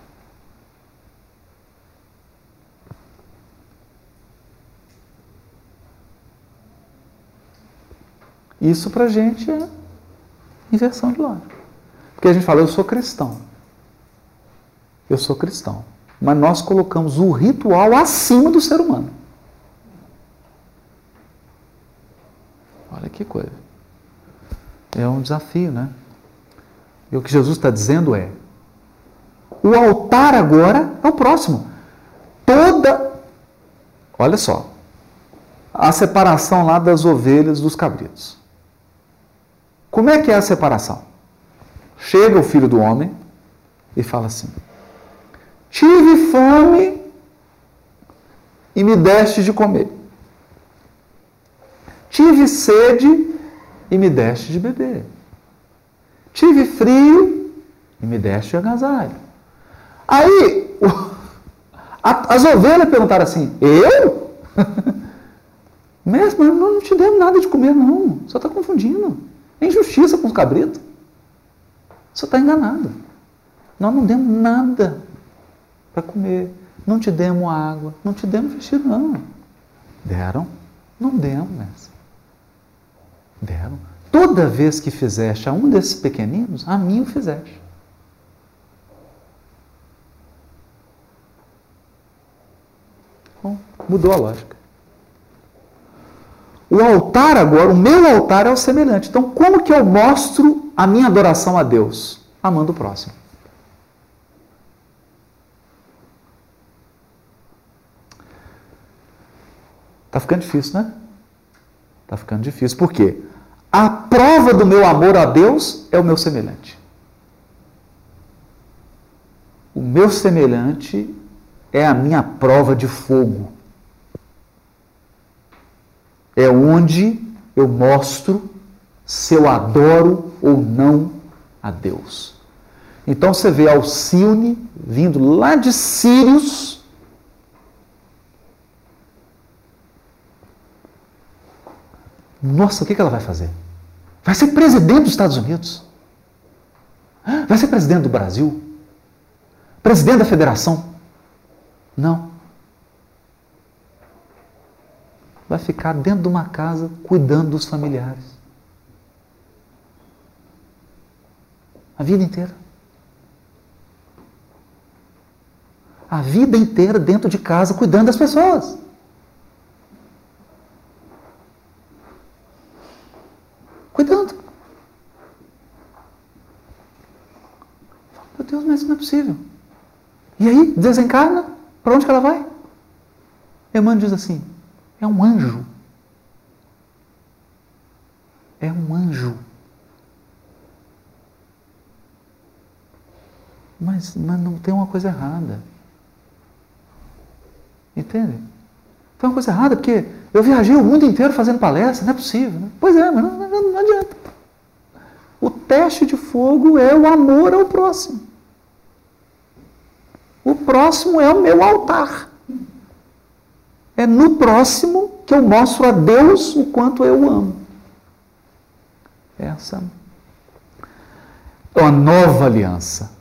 Isso para a gente é Inversão de lógica. Porque a gente fala, eu sou cristão. Eu sou cristão. Mas nós colocamos o ritual acima do ser humano. Olha que coisa. É um desafio, né? E o que Jesus está dizendo é: o altar agora é o próximo. Toda. Olha só. A separação lá das ovelhas dos cabritos. Como é que é a separação? Chega o filho do homem e fala assim: Tive fome e me deste de comer. Tive sede e me deste de beber. Tive frio e me deste de agasalho. Aí, as ovelhas perguntaram assim: Eu? Mesmo, não te demos nada de comer, não. Só está confundindo. É injustiça com os cabritos. Você está enganado. Nós não demos nada para comer. Não te demos água. Não te demos vestido, não. Deram? Não demos, mestre. Deram. Toda vez que fizeste a um desses pequeninos, a mim o fizeste. Bom, mudou a lógica. O altar agora, o meu altar é o semelhante. Então, como que eu mostro a minha adoração a Deus? Amando o próximo. Tá ficando difícil, né? Tá ficando difícil. Por quê? A prova do meu amor a Deus é o meu semelhante. O meu semelhante é a minha prova de fogo é onde eu mostro se eu adoro ou não a Deus. Então você vê Alcione vindo lá de Sírios. Nossa, o que ela vai fazer? Vai ser presidente dos Estados Unidos? Vai ser presidente do Brasil? Presidente da federação? Não. Vai ficar dentro de uma casa cuidando dos familiares. A vida inteira. A vida inteira dentro de casa cuidando das pessoas. Cuidando. Meu Deus, mas isso não é possível. E aí, desencarna, para onde que ela vai? Emmanuel diz assim: é um anjo. É um anjo. Mas, mas não tem uma coisa errada. Entende? Tem uma coisa errada, porque eu viajei o mundo inteiro fazendo palestra, não é possível. Né? Pois é, mas não, não, não adianta. O teste de fogo é o amor ao próximo. O próximo é o meu altar. É no próximo que eu mostro a Deus o quanto eu amo. Essa é uma nova aliança.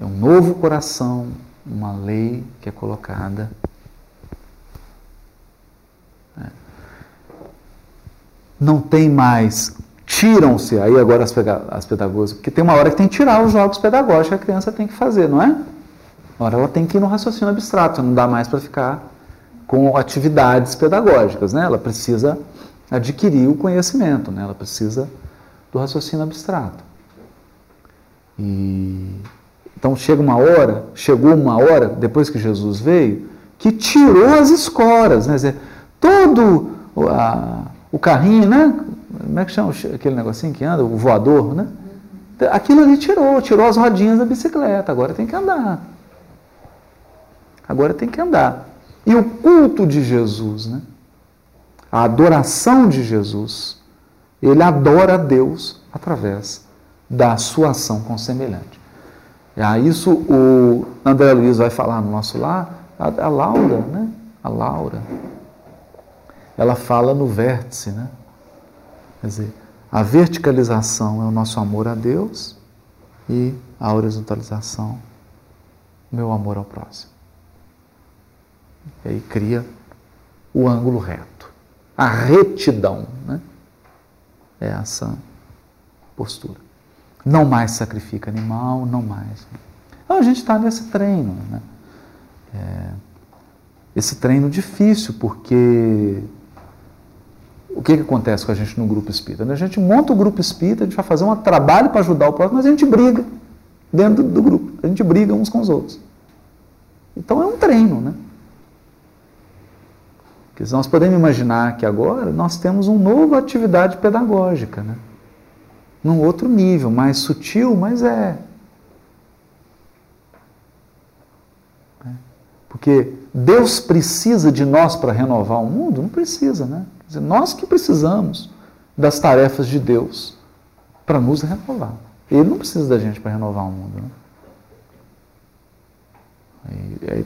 É um novo coração, uma lei que é colocada. É. não tem mais, tiram-se, aí agora as, as pedagógicas, porque tem uma hora que tem que tirar os jogos pedagógicos que a criança tem que fazer, não é? Agora ela tem que ir no raciocínio abstrato, não dá mais para ficar com atividades pedagógicas, né? Ela precisa adquirir o conhecimento, né? Ela precisa do raciocínio abstrato. E então chega uma hora, chegou uma hora depois que Jesus veio, que tirou as escoras, né? Quer dizer, todo a, o carrinho, né? Como é que chama aquele negocinho que anda, o voador, né? Aquilo ali tirou, tirou as rodinhas da bicicleta, agora tem que andar. Agora tem que andar. E o culto de Jesus, né? A adoração de Jesus, ele adora a Deus através da sua ação com semelhante. Isso o André Luiz vai falar no nosso lar, a, a Laura, né? A Laura. Ela fala no vértice, né? Quer dizer, a verticalização é o nosso amor a Deus e a horizontalização, meu amor ao próximo. E aí cria o ângulo reto. A retidão, né? É essa postura. Não mais sacrifica animal, não mais. Então a gente está nesse treino, né? É, esse treino difícil, porque o que, que acontece com a gente no grupo espírita? A gente monta o grupo espírita, a gente vai fazer um trabalho para ajudar o próximo, mas a gente briga dentro do grupo. A gente briga uns com os outros. Então é um treino, né? Porque nós podemos imaginar que agora nós temos uma nova atividade pedagógica, né? Num outro nível, mais sutil, mas é. Porque Deus precisa de nós para renovar o mundo? Não precisa, né? Quer dizer, nós que precisamos das tarefas de Deus para nos renovar. Ele não precisa da gente para renovar o mundo. Né?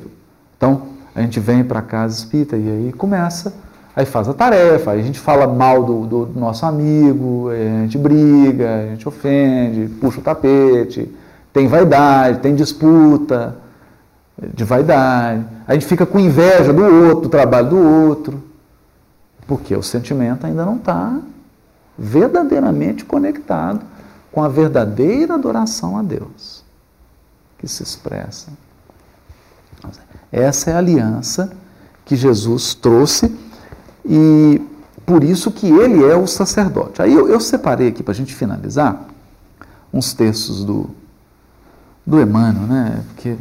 então, a gente vem para casa espírita e aí começa, aí faz a tarefa, aí a gente fala mal do, do nosso amigo, a gente briga, a gente ofende, puxa o tapete, tem vaidade, tem disputa de vaidade, a gente fica com inveja do outro, do trabalho do outro, porque o sentimento ainda não está verdadeiramente conectado com a verdadeira adoração a Deus, que se expressa essa é a aliança que Jesus trouxe e por isso que ele é o sacerdote. Aí eu, eu separei aqui para a gente finalizar uns textos do, do Emmanuel, né? Porque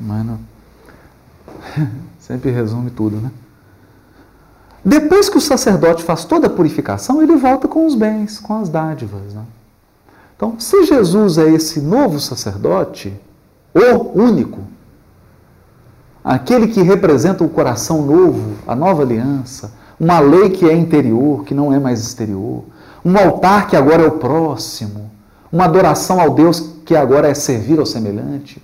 Emmanuel sempre resume tudo, né? Depois que o sacerdote faz toda a purificação, ele volta com os bens, com as dádivas. Né? Então, se Jesus é esse novo sacerdote, o único, aquele que representa o coração novo, a nova aliança, uma lei que é interior, que não é mais exterior, um altar que agora é o próximo, uma adoração ao Deus que agora é servir ao semelhante.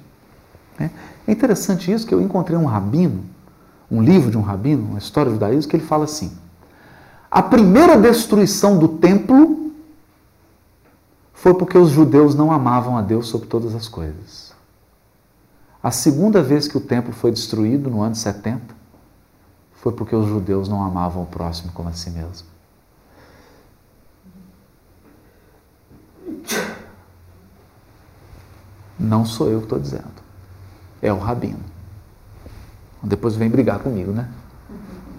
Né? É interessante isso que eu encontrei um rabino, um livro de um rabino, uma história judaísmo, que ele fala assim: a primeira destruição do templo foi porque os judeus não amavam a Deus sobre todas as coisas. A segunda vez que o templo foi destruído, no ano 70, foi porque os judeus não amavam o próximo como a si mesmo. Não sou eu que estou dizendo. É o rabino. Depois vem brigar comigo, né?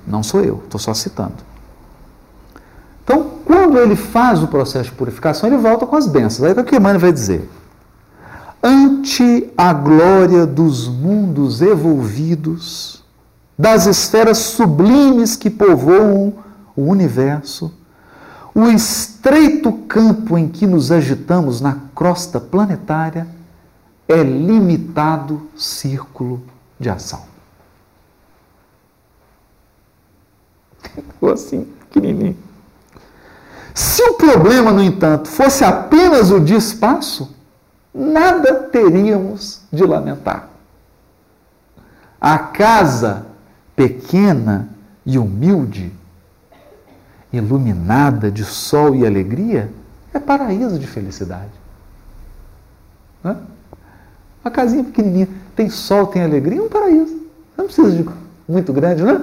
Não sou eu, estou só citando. Então, quando ele faz o processo de purificação, ele volta com as bênçãos. Aí o que Emmanuel vai dizer? Ante a glória dos mundos evolvidos, das esferas sublimes que povoam o universo, o estreito campo em que nos agitamos na crosta planetária é limitado círculo de ação. Ficou assim, pequenininho. Se o problema, no entanto, fosse apenas o de espaço, nada teríamos de lamentar. A casa pequena e humilde, iluminada de sol e alegria, é paraíso de felicidade. Né? Uma casinha pequenininha, tem sol, tem alegria, é um paraíso. Não precisa de muito grande, né?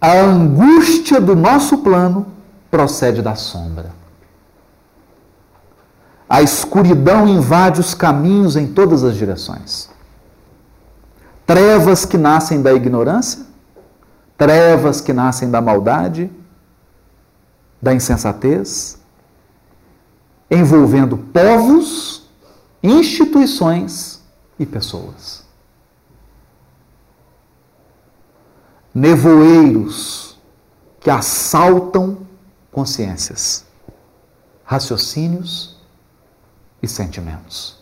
A angústia do nosso plano procede da sombra. A escuridão invade os caminhos em todas as direções. Trevas que nascem da ignorância, trevas que nascem da maldade, da insensatez, envolvendo povos, instituições e pessoas. Nevoeiros que assaltam consciências, raciocínios e sentimentos.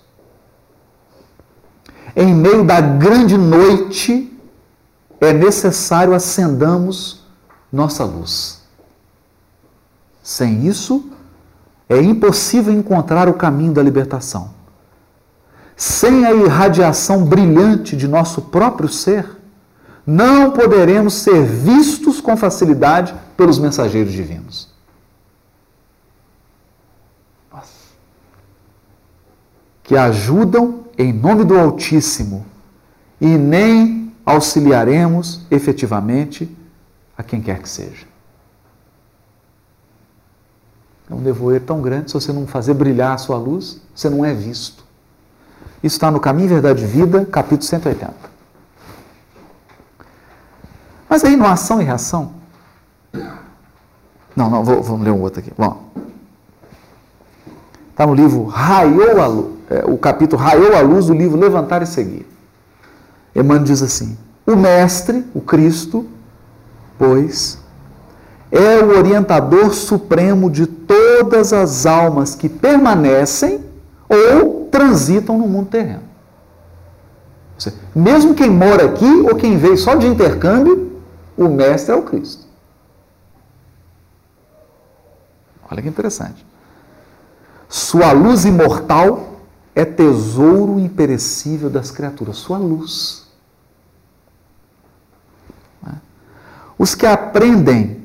Em meio da grande noite, é necessário acendamos nossa luz. Sem isso, é impossível encontrar o caminho da libertação. Sem a irradiação brilhante de nosso próprio ser, não poderemos ser vistos com facilidade pelos mensageiros divinos. Que ajudam em nome do Altíssimo e nem auxiliaremos efetivamente a quem quer que seja. É um nevoeiro tão grande, se você não fazer brilhar a sua luz, você não é visto. Isso está no Caminho, Verdade e Vida, capítulo 180. Mas aí no Ação e Reação. Não, não, vou, vamos ler um outro aqui. Bom. Está no livro Raiou a Luz, é, o capítulo Raiou a Luz do livro Levantar e Seguir. Emmanuel diz assim: O Mestre, o Cristo, pois, é o orientador supremo de todas as almas que permanecem ou transitam no mundo terreno. Mesmo quem mora aqui ou quem veio só de intercâmbio, o Mestre é o Cristo. Olha que interessante. Sua luz imortal é tesouro imperecível das criaturas. Sua luz. Os que aprendem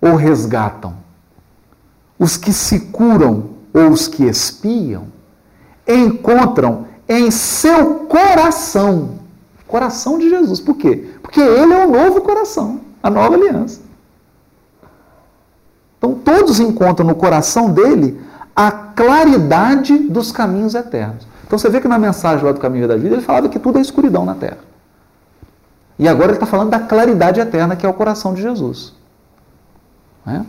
ou resgatam, os que se curam ou os que espiam, encontram em seu coração, coração de Jesus. Por quê? Porque ele é o novo coração, a nova aliança. Então todos encontram no coração dele a claridade dos caminhos eternos. Então você vê que na mensagem lá do caminho da vida ele falava que tudo é escuridão na terra. E agora ele está falando da claridade eterna que é o coração de Jesus. Né?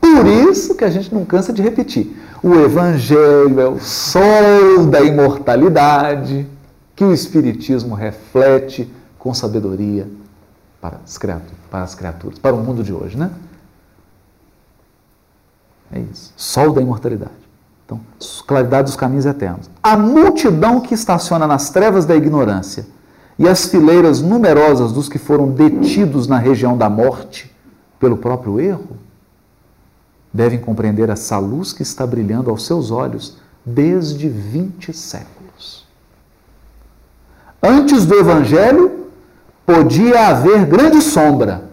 Por isso que a gente não cansa de repetir. O Evangelho é o sol da imortalidade que o Espiritismo reflete com sabedoria para as criaturas, para, as criaturas, para o mundo de hoje, né? É isso. Sol da imortalidade. Então, claridade dos caminhos eternos. A multidão que estaciona nas trevas da ignorância e as fileiras numerosas dos que foram detidos na região da morte pelo próprio erro, devem compreender essa luz que está brilhando aos seus olhos desde 20 séculos. Antes do Evangelho, podia haver grande sombra,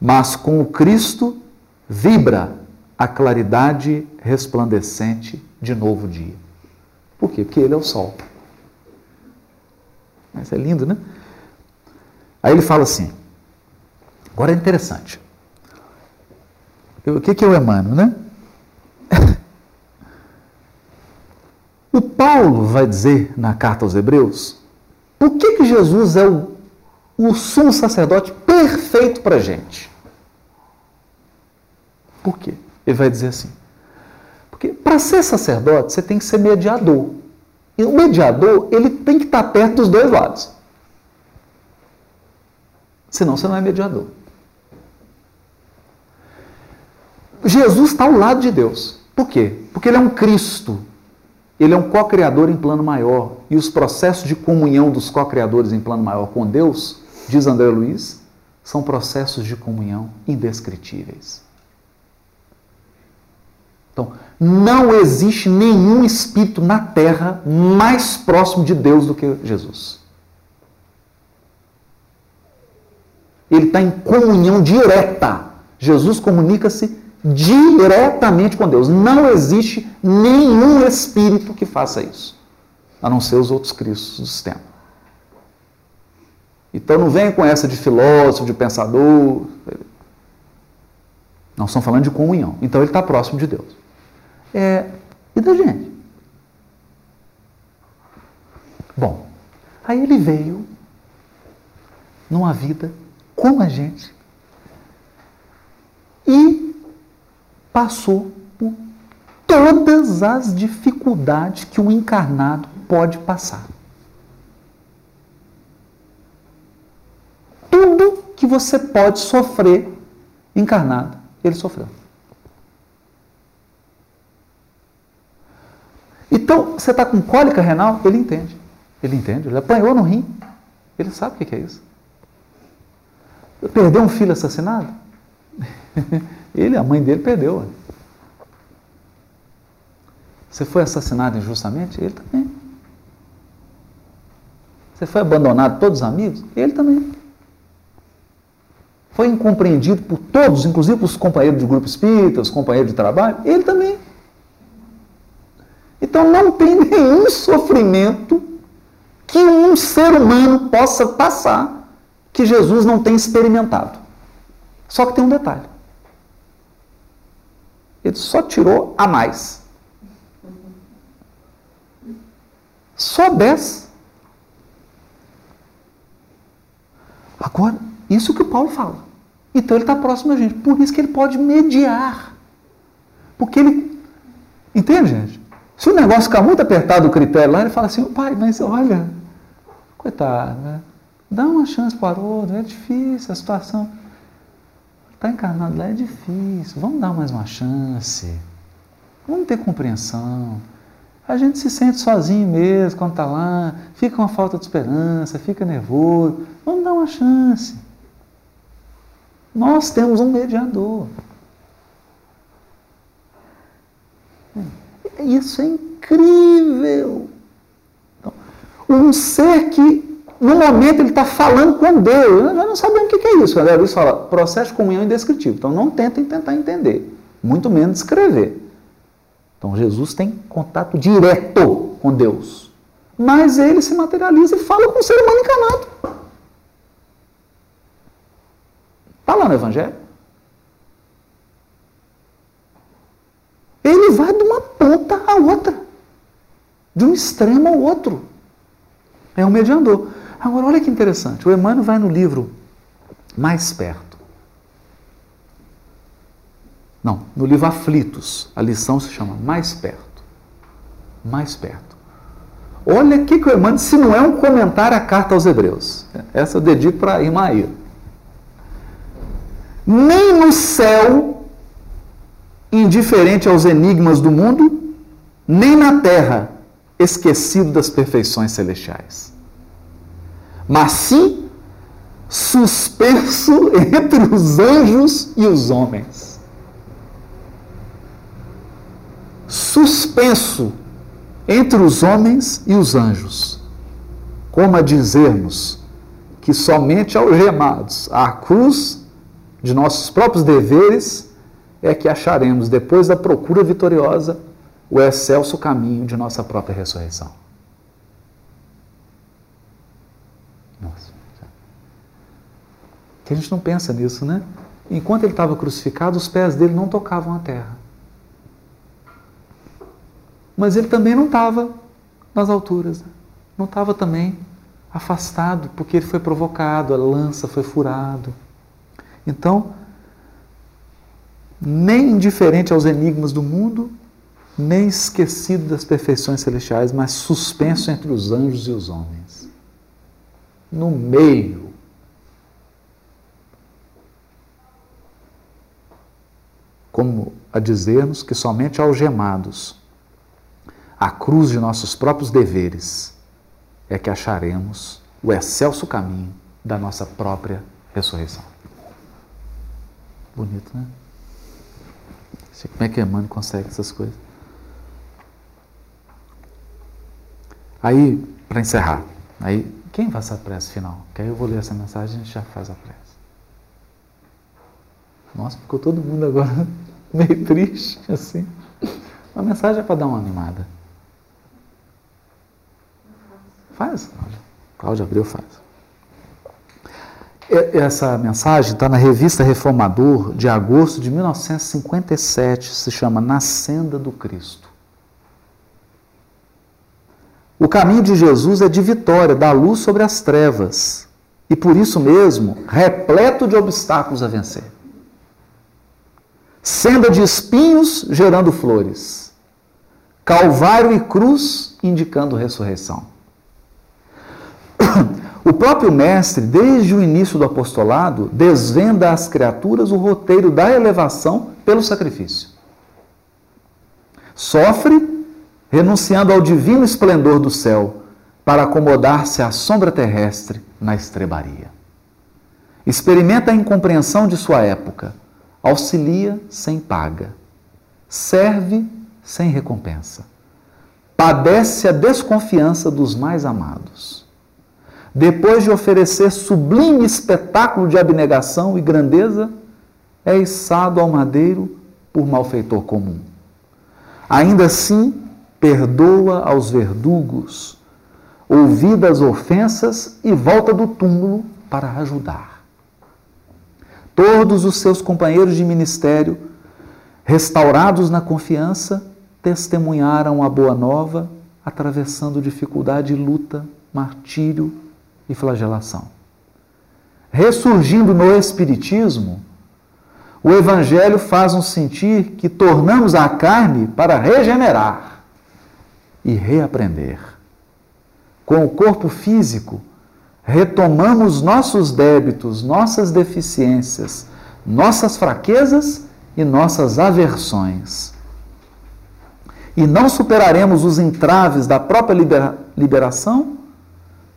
mas com o Cristo vibra a claridade resplandecente de novo dia. Por quê? Porque Ele é o sol. É lindo, né? Aí ele fala assim: Agora é interessante. O que, que é o Emmanuel, né? O Paulo vai dizer na carta aos Hebreus por que, que Jesus é o, o sumo sacerdote perfeito para a gente. Por quê? Ele vai dizer assim. Porque para ser sacerdote, você tem que ser mediador. E o mediador, ele tem que estar perto dos dois lados. Senão você não é mediador. Jesus está ao lado de Deus. Por quê? Porque ele é um Cristo. Ele é um co-criador em plano maior. E os processos de comunhão dos co-criadores em plano maior com Deus, diz André Luiz, são processos de comunhão indescritíveis. Então, não existe nenhum espírito na terra mais próximo de Deus do que Jesus. Ele está em comunhão direta. Jesus comunica-se diretamente com Deus. Não existe nenhum espírito que faça isso, a não ser os outros cristos do sistema. Então não vem com essa de filósofo, de pensador. Nós estamos falando de comunhão. Então ele está próximo de Deus. É, e da gente? Bom, aí ele veio numa vida como a gente e passou por todas as dificuldades que o encarnado pode passar. Tudo que você pode sofrer encarnado, ele sofreu. Então, você está com cólica renal? Ele entende. Ele entende. Ele apanhou no rim. Ele sabe o que é isso. Perdeu um filho assassinado? Ele, a mãe dele, perdeu. Você foi assassinado injustamente? Ele também. Você foi abandonado todos os amigos? Ele também. Foi incompreendido por todos, inclusive os companheiros de grupo espírita, os companheiros de trabalho? Ele também. Então não tem nenhum sofrimento que um ser humano possa passar que Jesus não tenha experimentado. Só que tem um detalhe. Ele só tirou a mais. Só 10. Agora, isso que o Paulo fala. Então ele está próximo da gente. Por isso que ele pode mediar. Porque ele. Entende, gente? Se o negócio ficar muito apertado o critério lá, ele fala assim, pai, mas olha, coitado, né? dá uma chance para o outro, é difícil a situação. Está encarnado lá, é difícil, vamos dar mais uma chance. Vamos ter compreensão. A gente se sente sozinho mesmo quando está lá, fica uma falta de esperança, fica nervoso. Vamos dar uma chance. Nós temos um mediador. Isso é incrível. Então, um ser que, no momento, ele está falando com Deus. Nós não sabemos o que é isso. A Luiz fala, processo de comunhão indescritível. Então, não tentem tentar entender, muito menos escrever. Então, Jesus tem contato direto com Deus. Mas ele se materializa e fala com o ser humano encarnado. Está lá no Evangelho. Ele vai de uma ponta a outra, de um extremo ao outro. É um mediador. Agora, olha que interessante. O Emmanuel vai no livro Mais Perto. Não, no livro Aflitos. A lição se chama Mais Perto. Mais Perto. Olha o que o Emmanuel, se não é um comentário à carta aos Hebreus. Essa eu dedico para irmã Nem no céu indiferente aos enigmas do mundo, nem na terra esquecido das perfeições celestiais. Mas sim suspenso entre os anjos e os homens. Suspenso entre os homens e os anjos. Como a dizermos que somente algemados à cruz de nossos próprios deveres é que acharemos, depois da procura vitoriosa, o excelso caminho de nossa própria ressurreição. Nossa. Que a gente não pensa nisso, né? Enquanto ele estava crucificado, os pés dele não tocavam a terra. Mas ele também não estava nas alturas. Né? Não estava também afastado, porque ele foi provocado, a lança foi furado. Então, nem indiferente aos enigmas do mundo, nem esquecido das perfeições celestiais, mas suspenso entre os anjos e os homens. No meio. Como a dizer-nos que somente algemados à cruz de nossos próprios deveres é que acharemos o excelso caminho da nossa própria ressurreição. Bonito, né? Como é que Emmanuel consegue essas coisas? Aí, para encerrar, aí quem faz a prece final? Que aí eu vou ler essa mensagem e a gente já faz a prece. Nossa, ficou todo mundo agora meio triste, assim. A mensagem é para dar uma animada. Faz. Cláudia Abreu faz. Essa mensagem está na revista Reformador de agosto de 1957, se chama Na Senda do Cristo. O caminho de Jesus é de vitória, da luz sobre as trevas, e por isso mesmo, repleto de obstáculos a vencer. Senda de espinhos gerando flores, calvário e cruz indicando ressurreição. O próprio Mestre, desde o início do apostolado, desvenda às criaturas o roteiro da elevação pelo sacrifício. Sofre, renunciando ao divino esplendor do céu, para acomodar-se à sombra terrestre na estrebaria. Experimenta a incompreensão de sua época, auxilia sem paga, serve sem recompensa, padece a desconfiança dos mais amados depois de oferecer sublime espetáculo de abnegação e grandeza, é içado ao madeiro por malfeitor comum. Ainda assim, perdoa aos verdugos, ouvida as ofensas e volta do túmulo para ajudar. Todos os seus companheiros de ministério, restaurados na confiança, testemunharam a boa nova, atravessando dificuldade e luta, martírio e flagelação. Ressurgindo no Espiritismo, o Evangelho faz-nos sentir que tornamos a carne para regenerar e reaprender. Com o corpo físico, retomamos nossos débitos, nossas deficiências, nossas fraquezas e nossas aversões. E não superaremos os entraves da própria libera liberação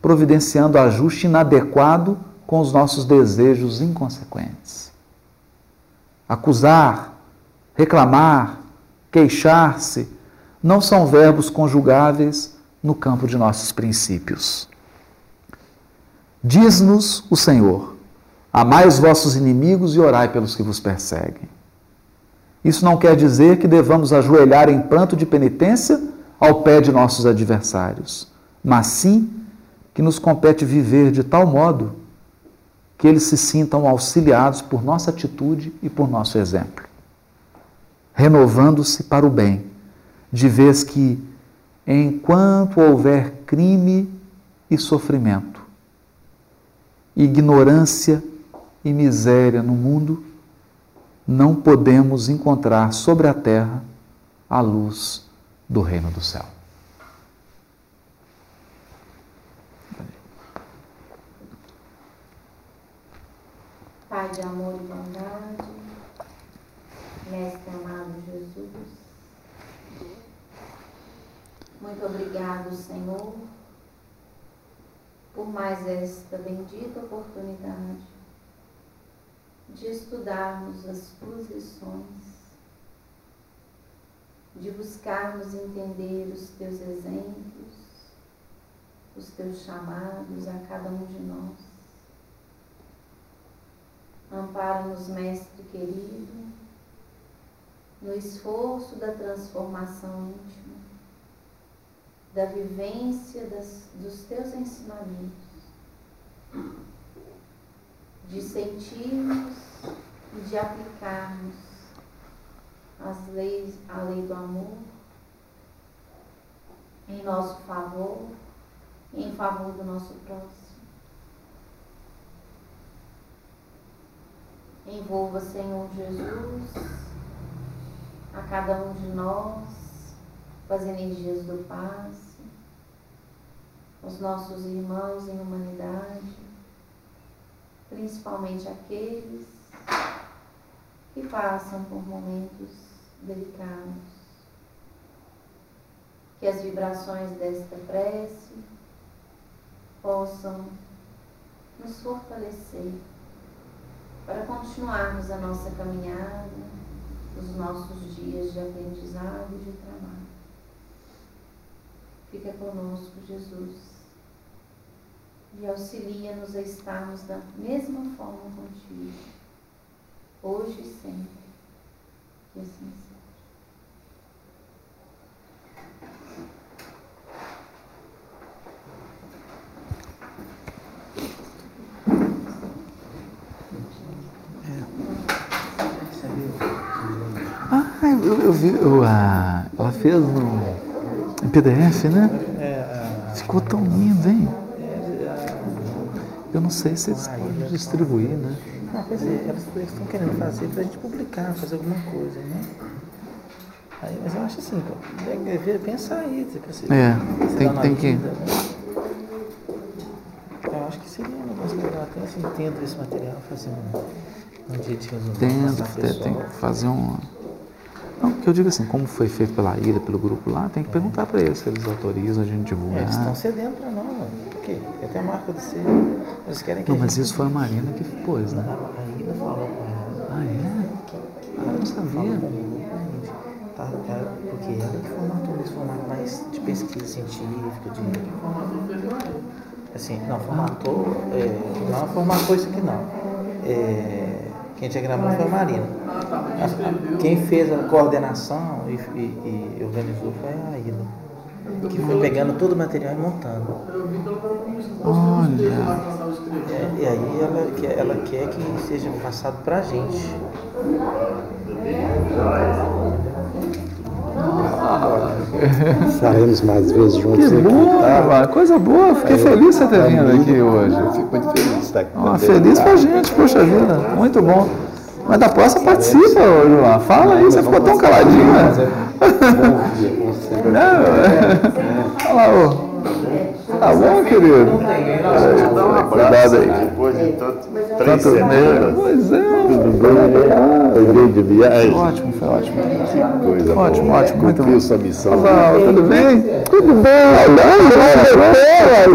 providenciando ajuste inadequado com os nossos desejos inconsequentes. Acusar, reclamar, queixar-se não são verbos conjugáveis no campo de nossos princípios. Diz-nos o Senhor: Amai os vossos inimigos e orai pelos que vos perseguem. Isso não quer dizer que devamos ajoelhar em pranto de penitência ao pé de nossos adversários, mas sim que nos compete viver de tal modo que eles se sintam auxiliados por nossa atitude e por nosso exemplo, renovando-se para o bem, de vez que, enquanto houver crime e sofrimento, ignorância e miséria no mundo, não podemos encontrar sobre a terra a luz do reino do céu. Pai de amor e bondade, Mestre amado Jesus, muito obrigado, Senhor, por mais esta bendita oportunidade de estudarmos as tuas lições, de buscarmos entender os teus exemplos, os teus chamados a cada um de nós Ampara-nos, Mestre querido, no esforço da transformação íntima, da vivência das, dos teus ensinamentos, de sentirmos e de aplicarmos as leis, a lei do amor em nosso favor em favor do nosso próximo. Envolva, Senhor Jesus, a cada um de nós com as energias do passe, os nossos irmãos em humanidade, principalmente aqueles que passam por momentos delicados. Que as vibrações desta prece possam nos fortalecer para continuarmos a nossa caminhada, os nossos dias de aprendizado e de trabalho. Fica conosco, Jesus, e auxilia-nos a estarmos da mesma forma contigo, hoje e sempre. Que assim seja. Ah, eu, eu vi, eu, a, ela fez no, em PDF, né? É, a- Ficou tão lindo, hein? a- Eu não sei se eles podem distribuir, né? Não, elas eles estão querendo fazer pra gente publicar, fazer alguma coisa, né? Aí, mas eu acho assim, pô, deve ver- pensar aí, assim, É, você tem- que- lida, né? Eu acho que seria um negócio legal, até assim, tendo esse material, fazer um, um dia de reunião. Tendo, tem, tem que fazer um. Não, porque eu digo assim, como foi feito pela ilha, pelo grupo lá, tem que perguntar para eles se eles autorizam a gente divulgar. eles estão cedendo pra nós, mano. Por quê? Tem até a marca do selo. Eles querem que Não, mas gente- isso foi a Marina que pôs, né? A Ida falou com ela. Ah, é? Ah, eu não sabia. Tá, tá, porque ela que formatou esse formato mais de pesquisa científica, de. Assim, não, formatou. É, não formatou isso aqui não. É, quem diagramou foi a Marina. Quem fez a coordenação e, e- e organizou foi a Ida. Que foi pegando todo o material e montando. Olha. É, e aí ela quer, ela quer que seja passado pra gente. Estaremos mais vezes juntos Que bom, tá? coisa boa. Fiquei feliz você ter vindo aqui hoje. Fico muito feliz de estar aqui. Também, feliz tá? com a gente, poxa vida. Muito bom. Mas da próxima participa, João. Fala aí, você ficou tão caladinho, né? Bom dia. Não, é. Olha lá, ô. Tá bom, querido? Cuidado aí. Depois de tanto, três Tanto semanas. Pois é. Tudo bem? Foi bem de viagem. Ótimo, foi ótimo. Coisa Ótimo, boa. ótimo, muito bom. sua missão. Casal, tudo bem? Tudo bem.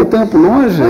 O tempo longe.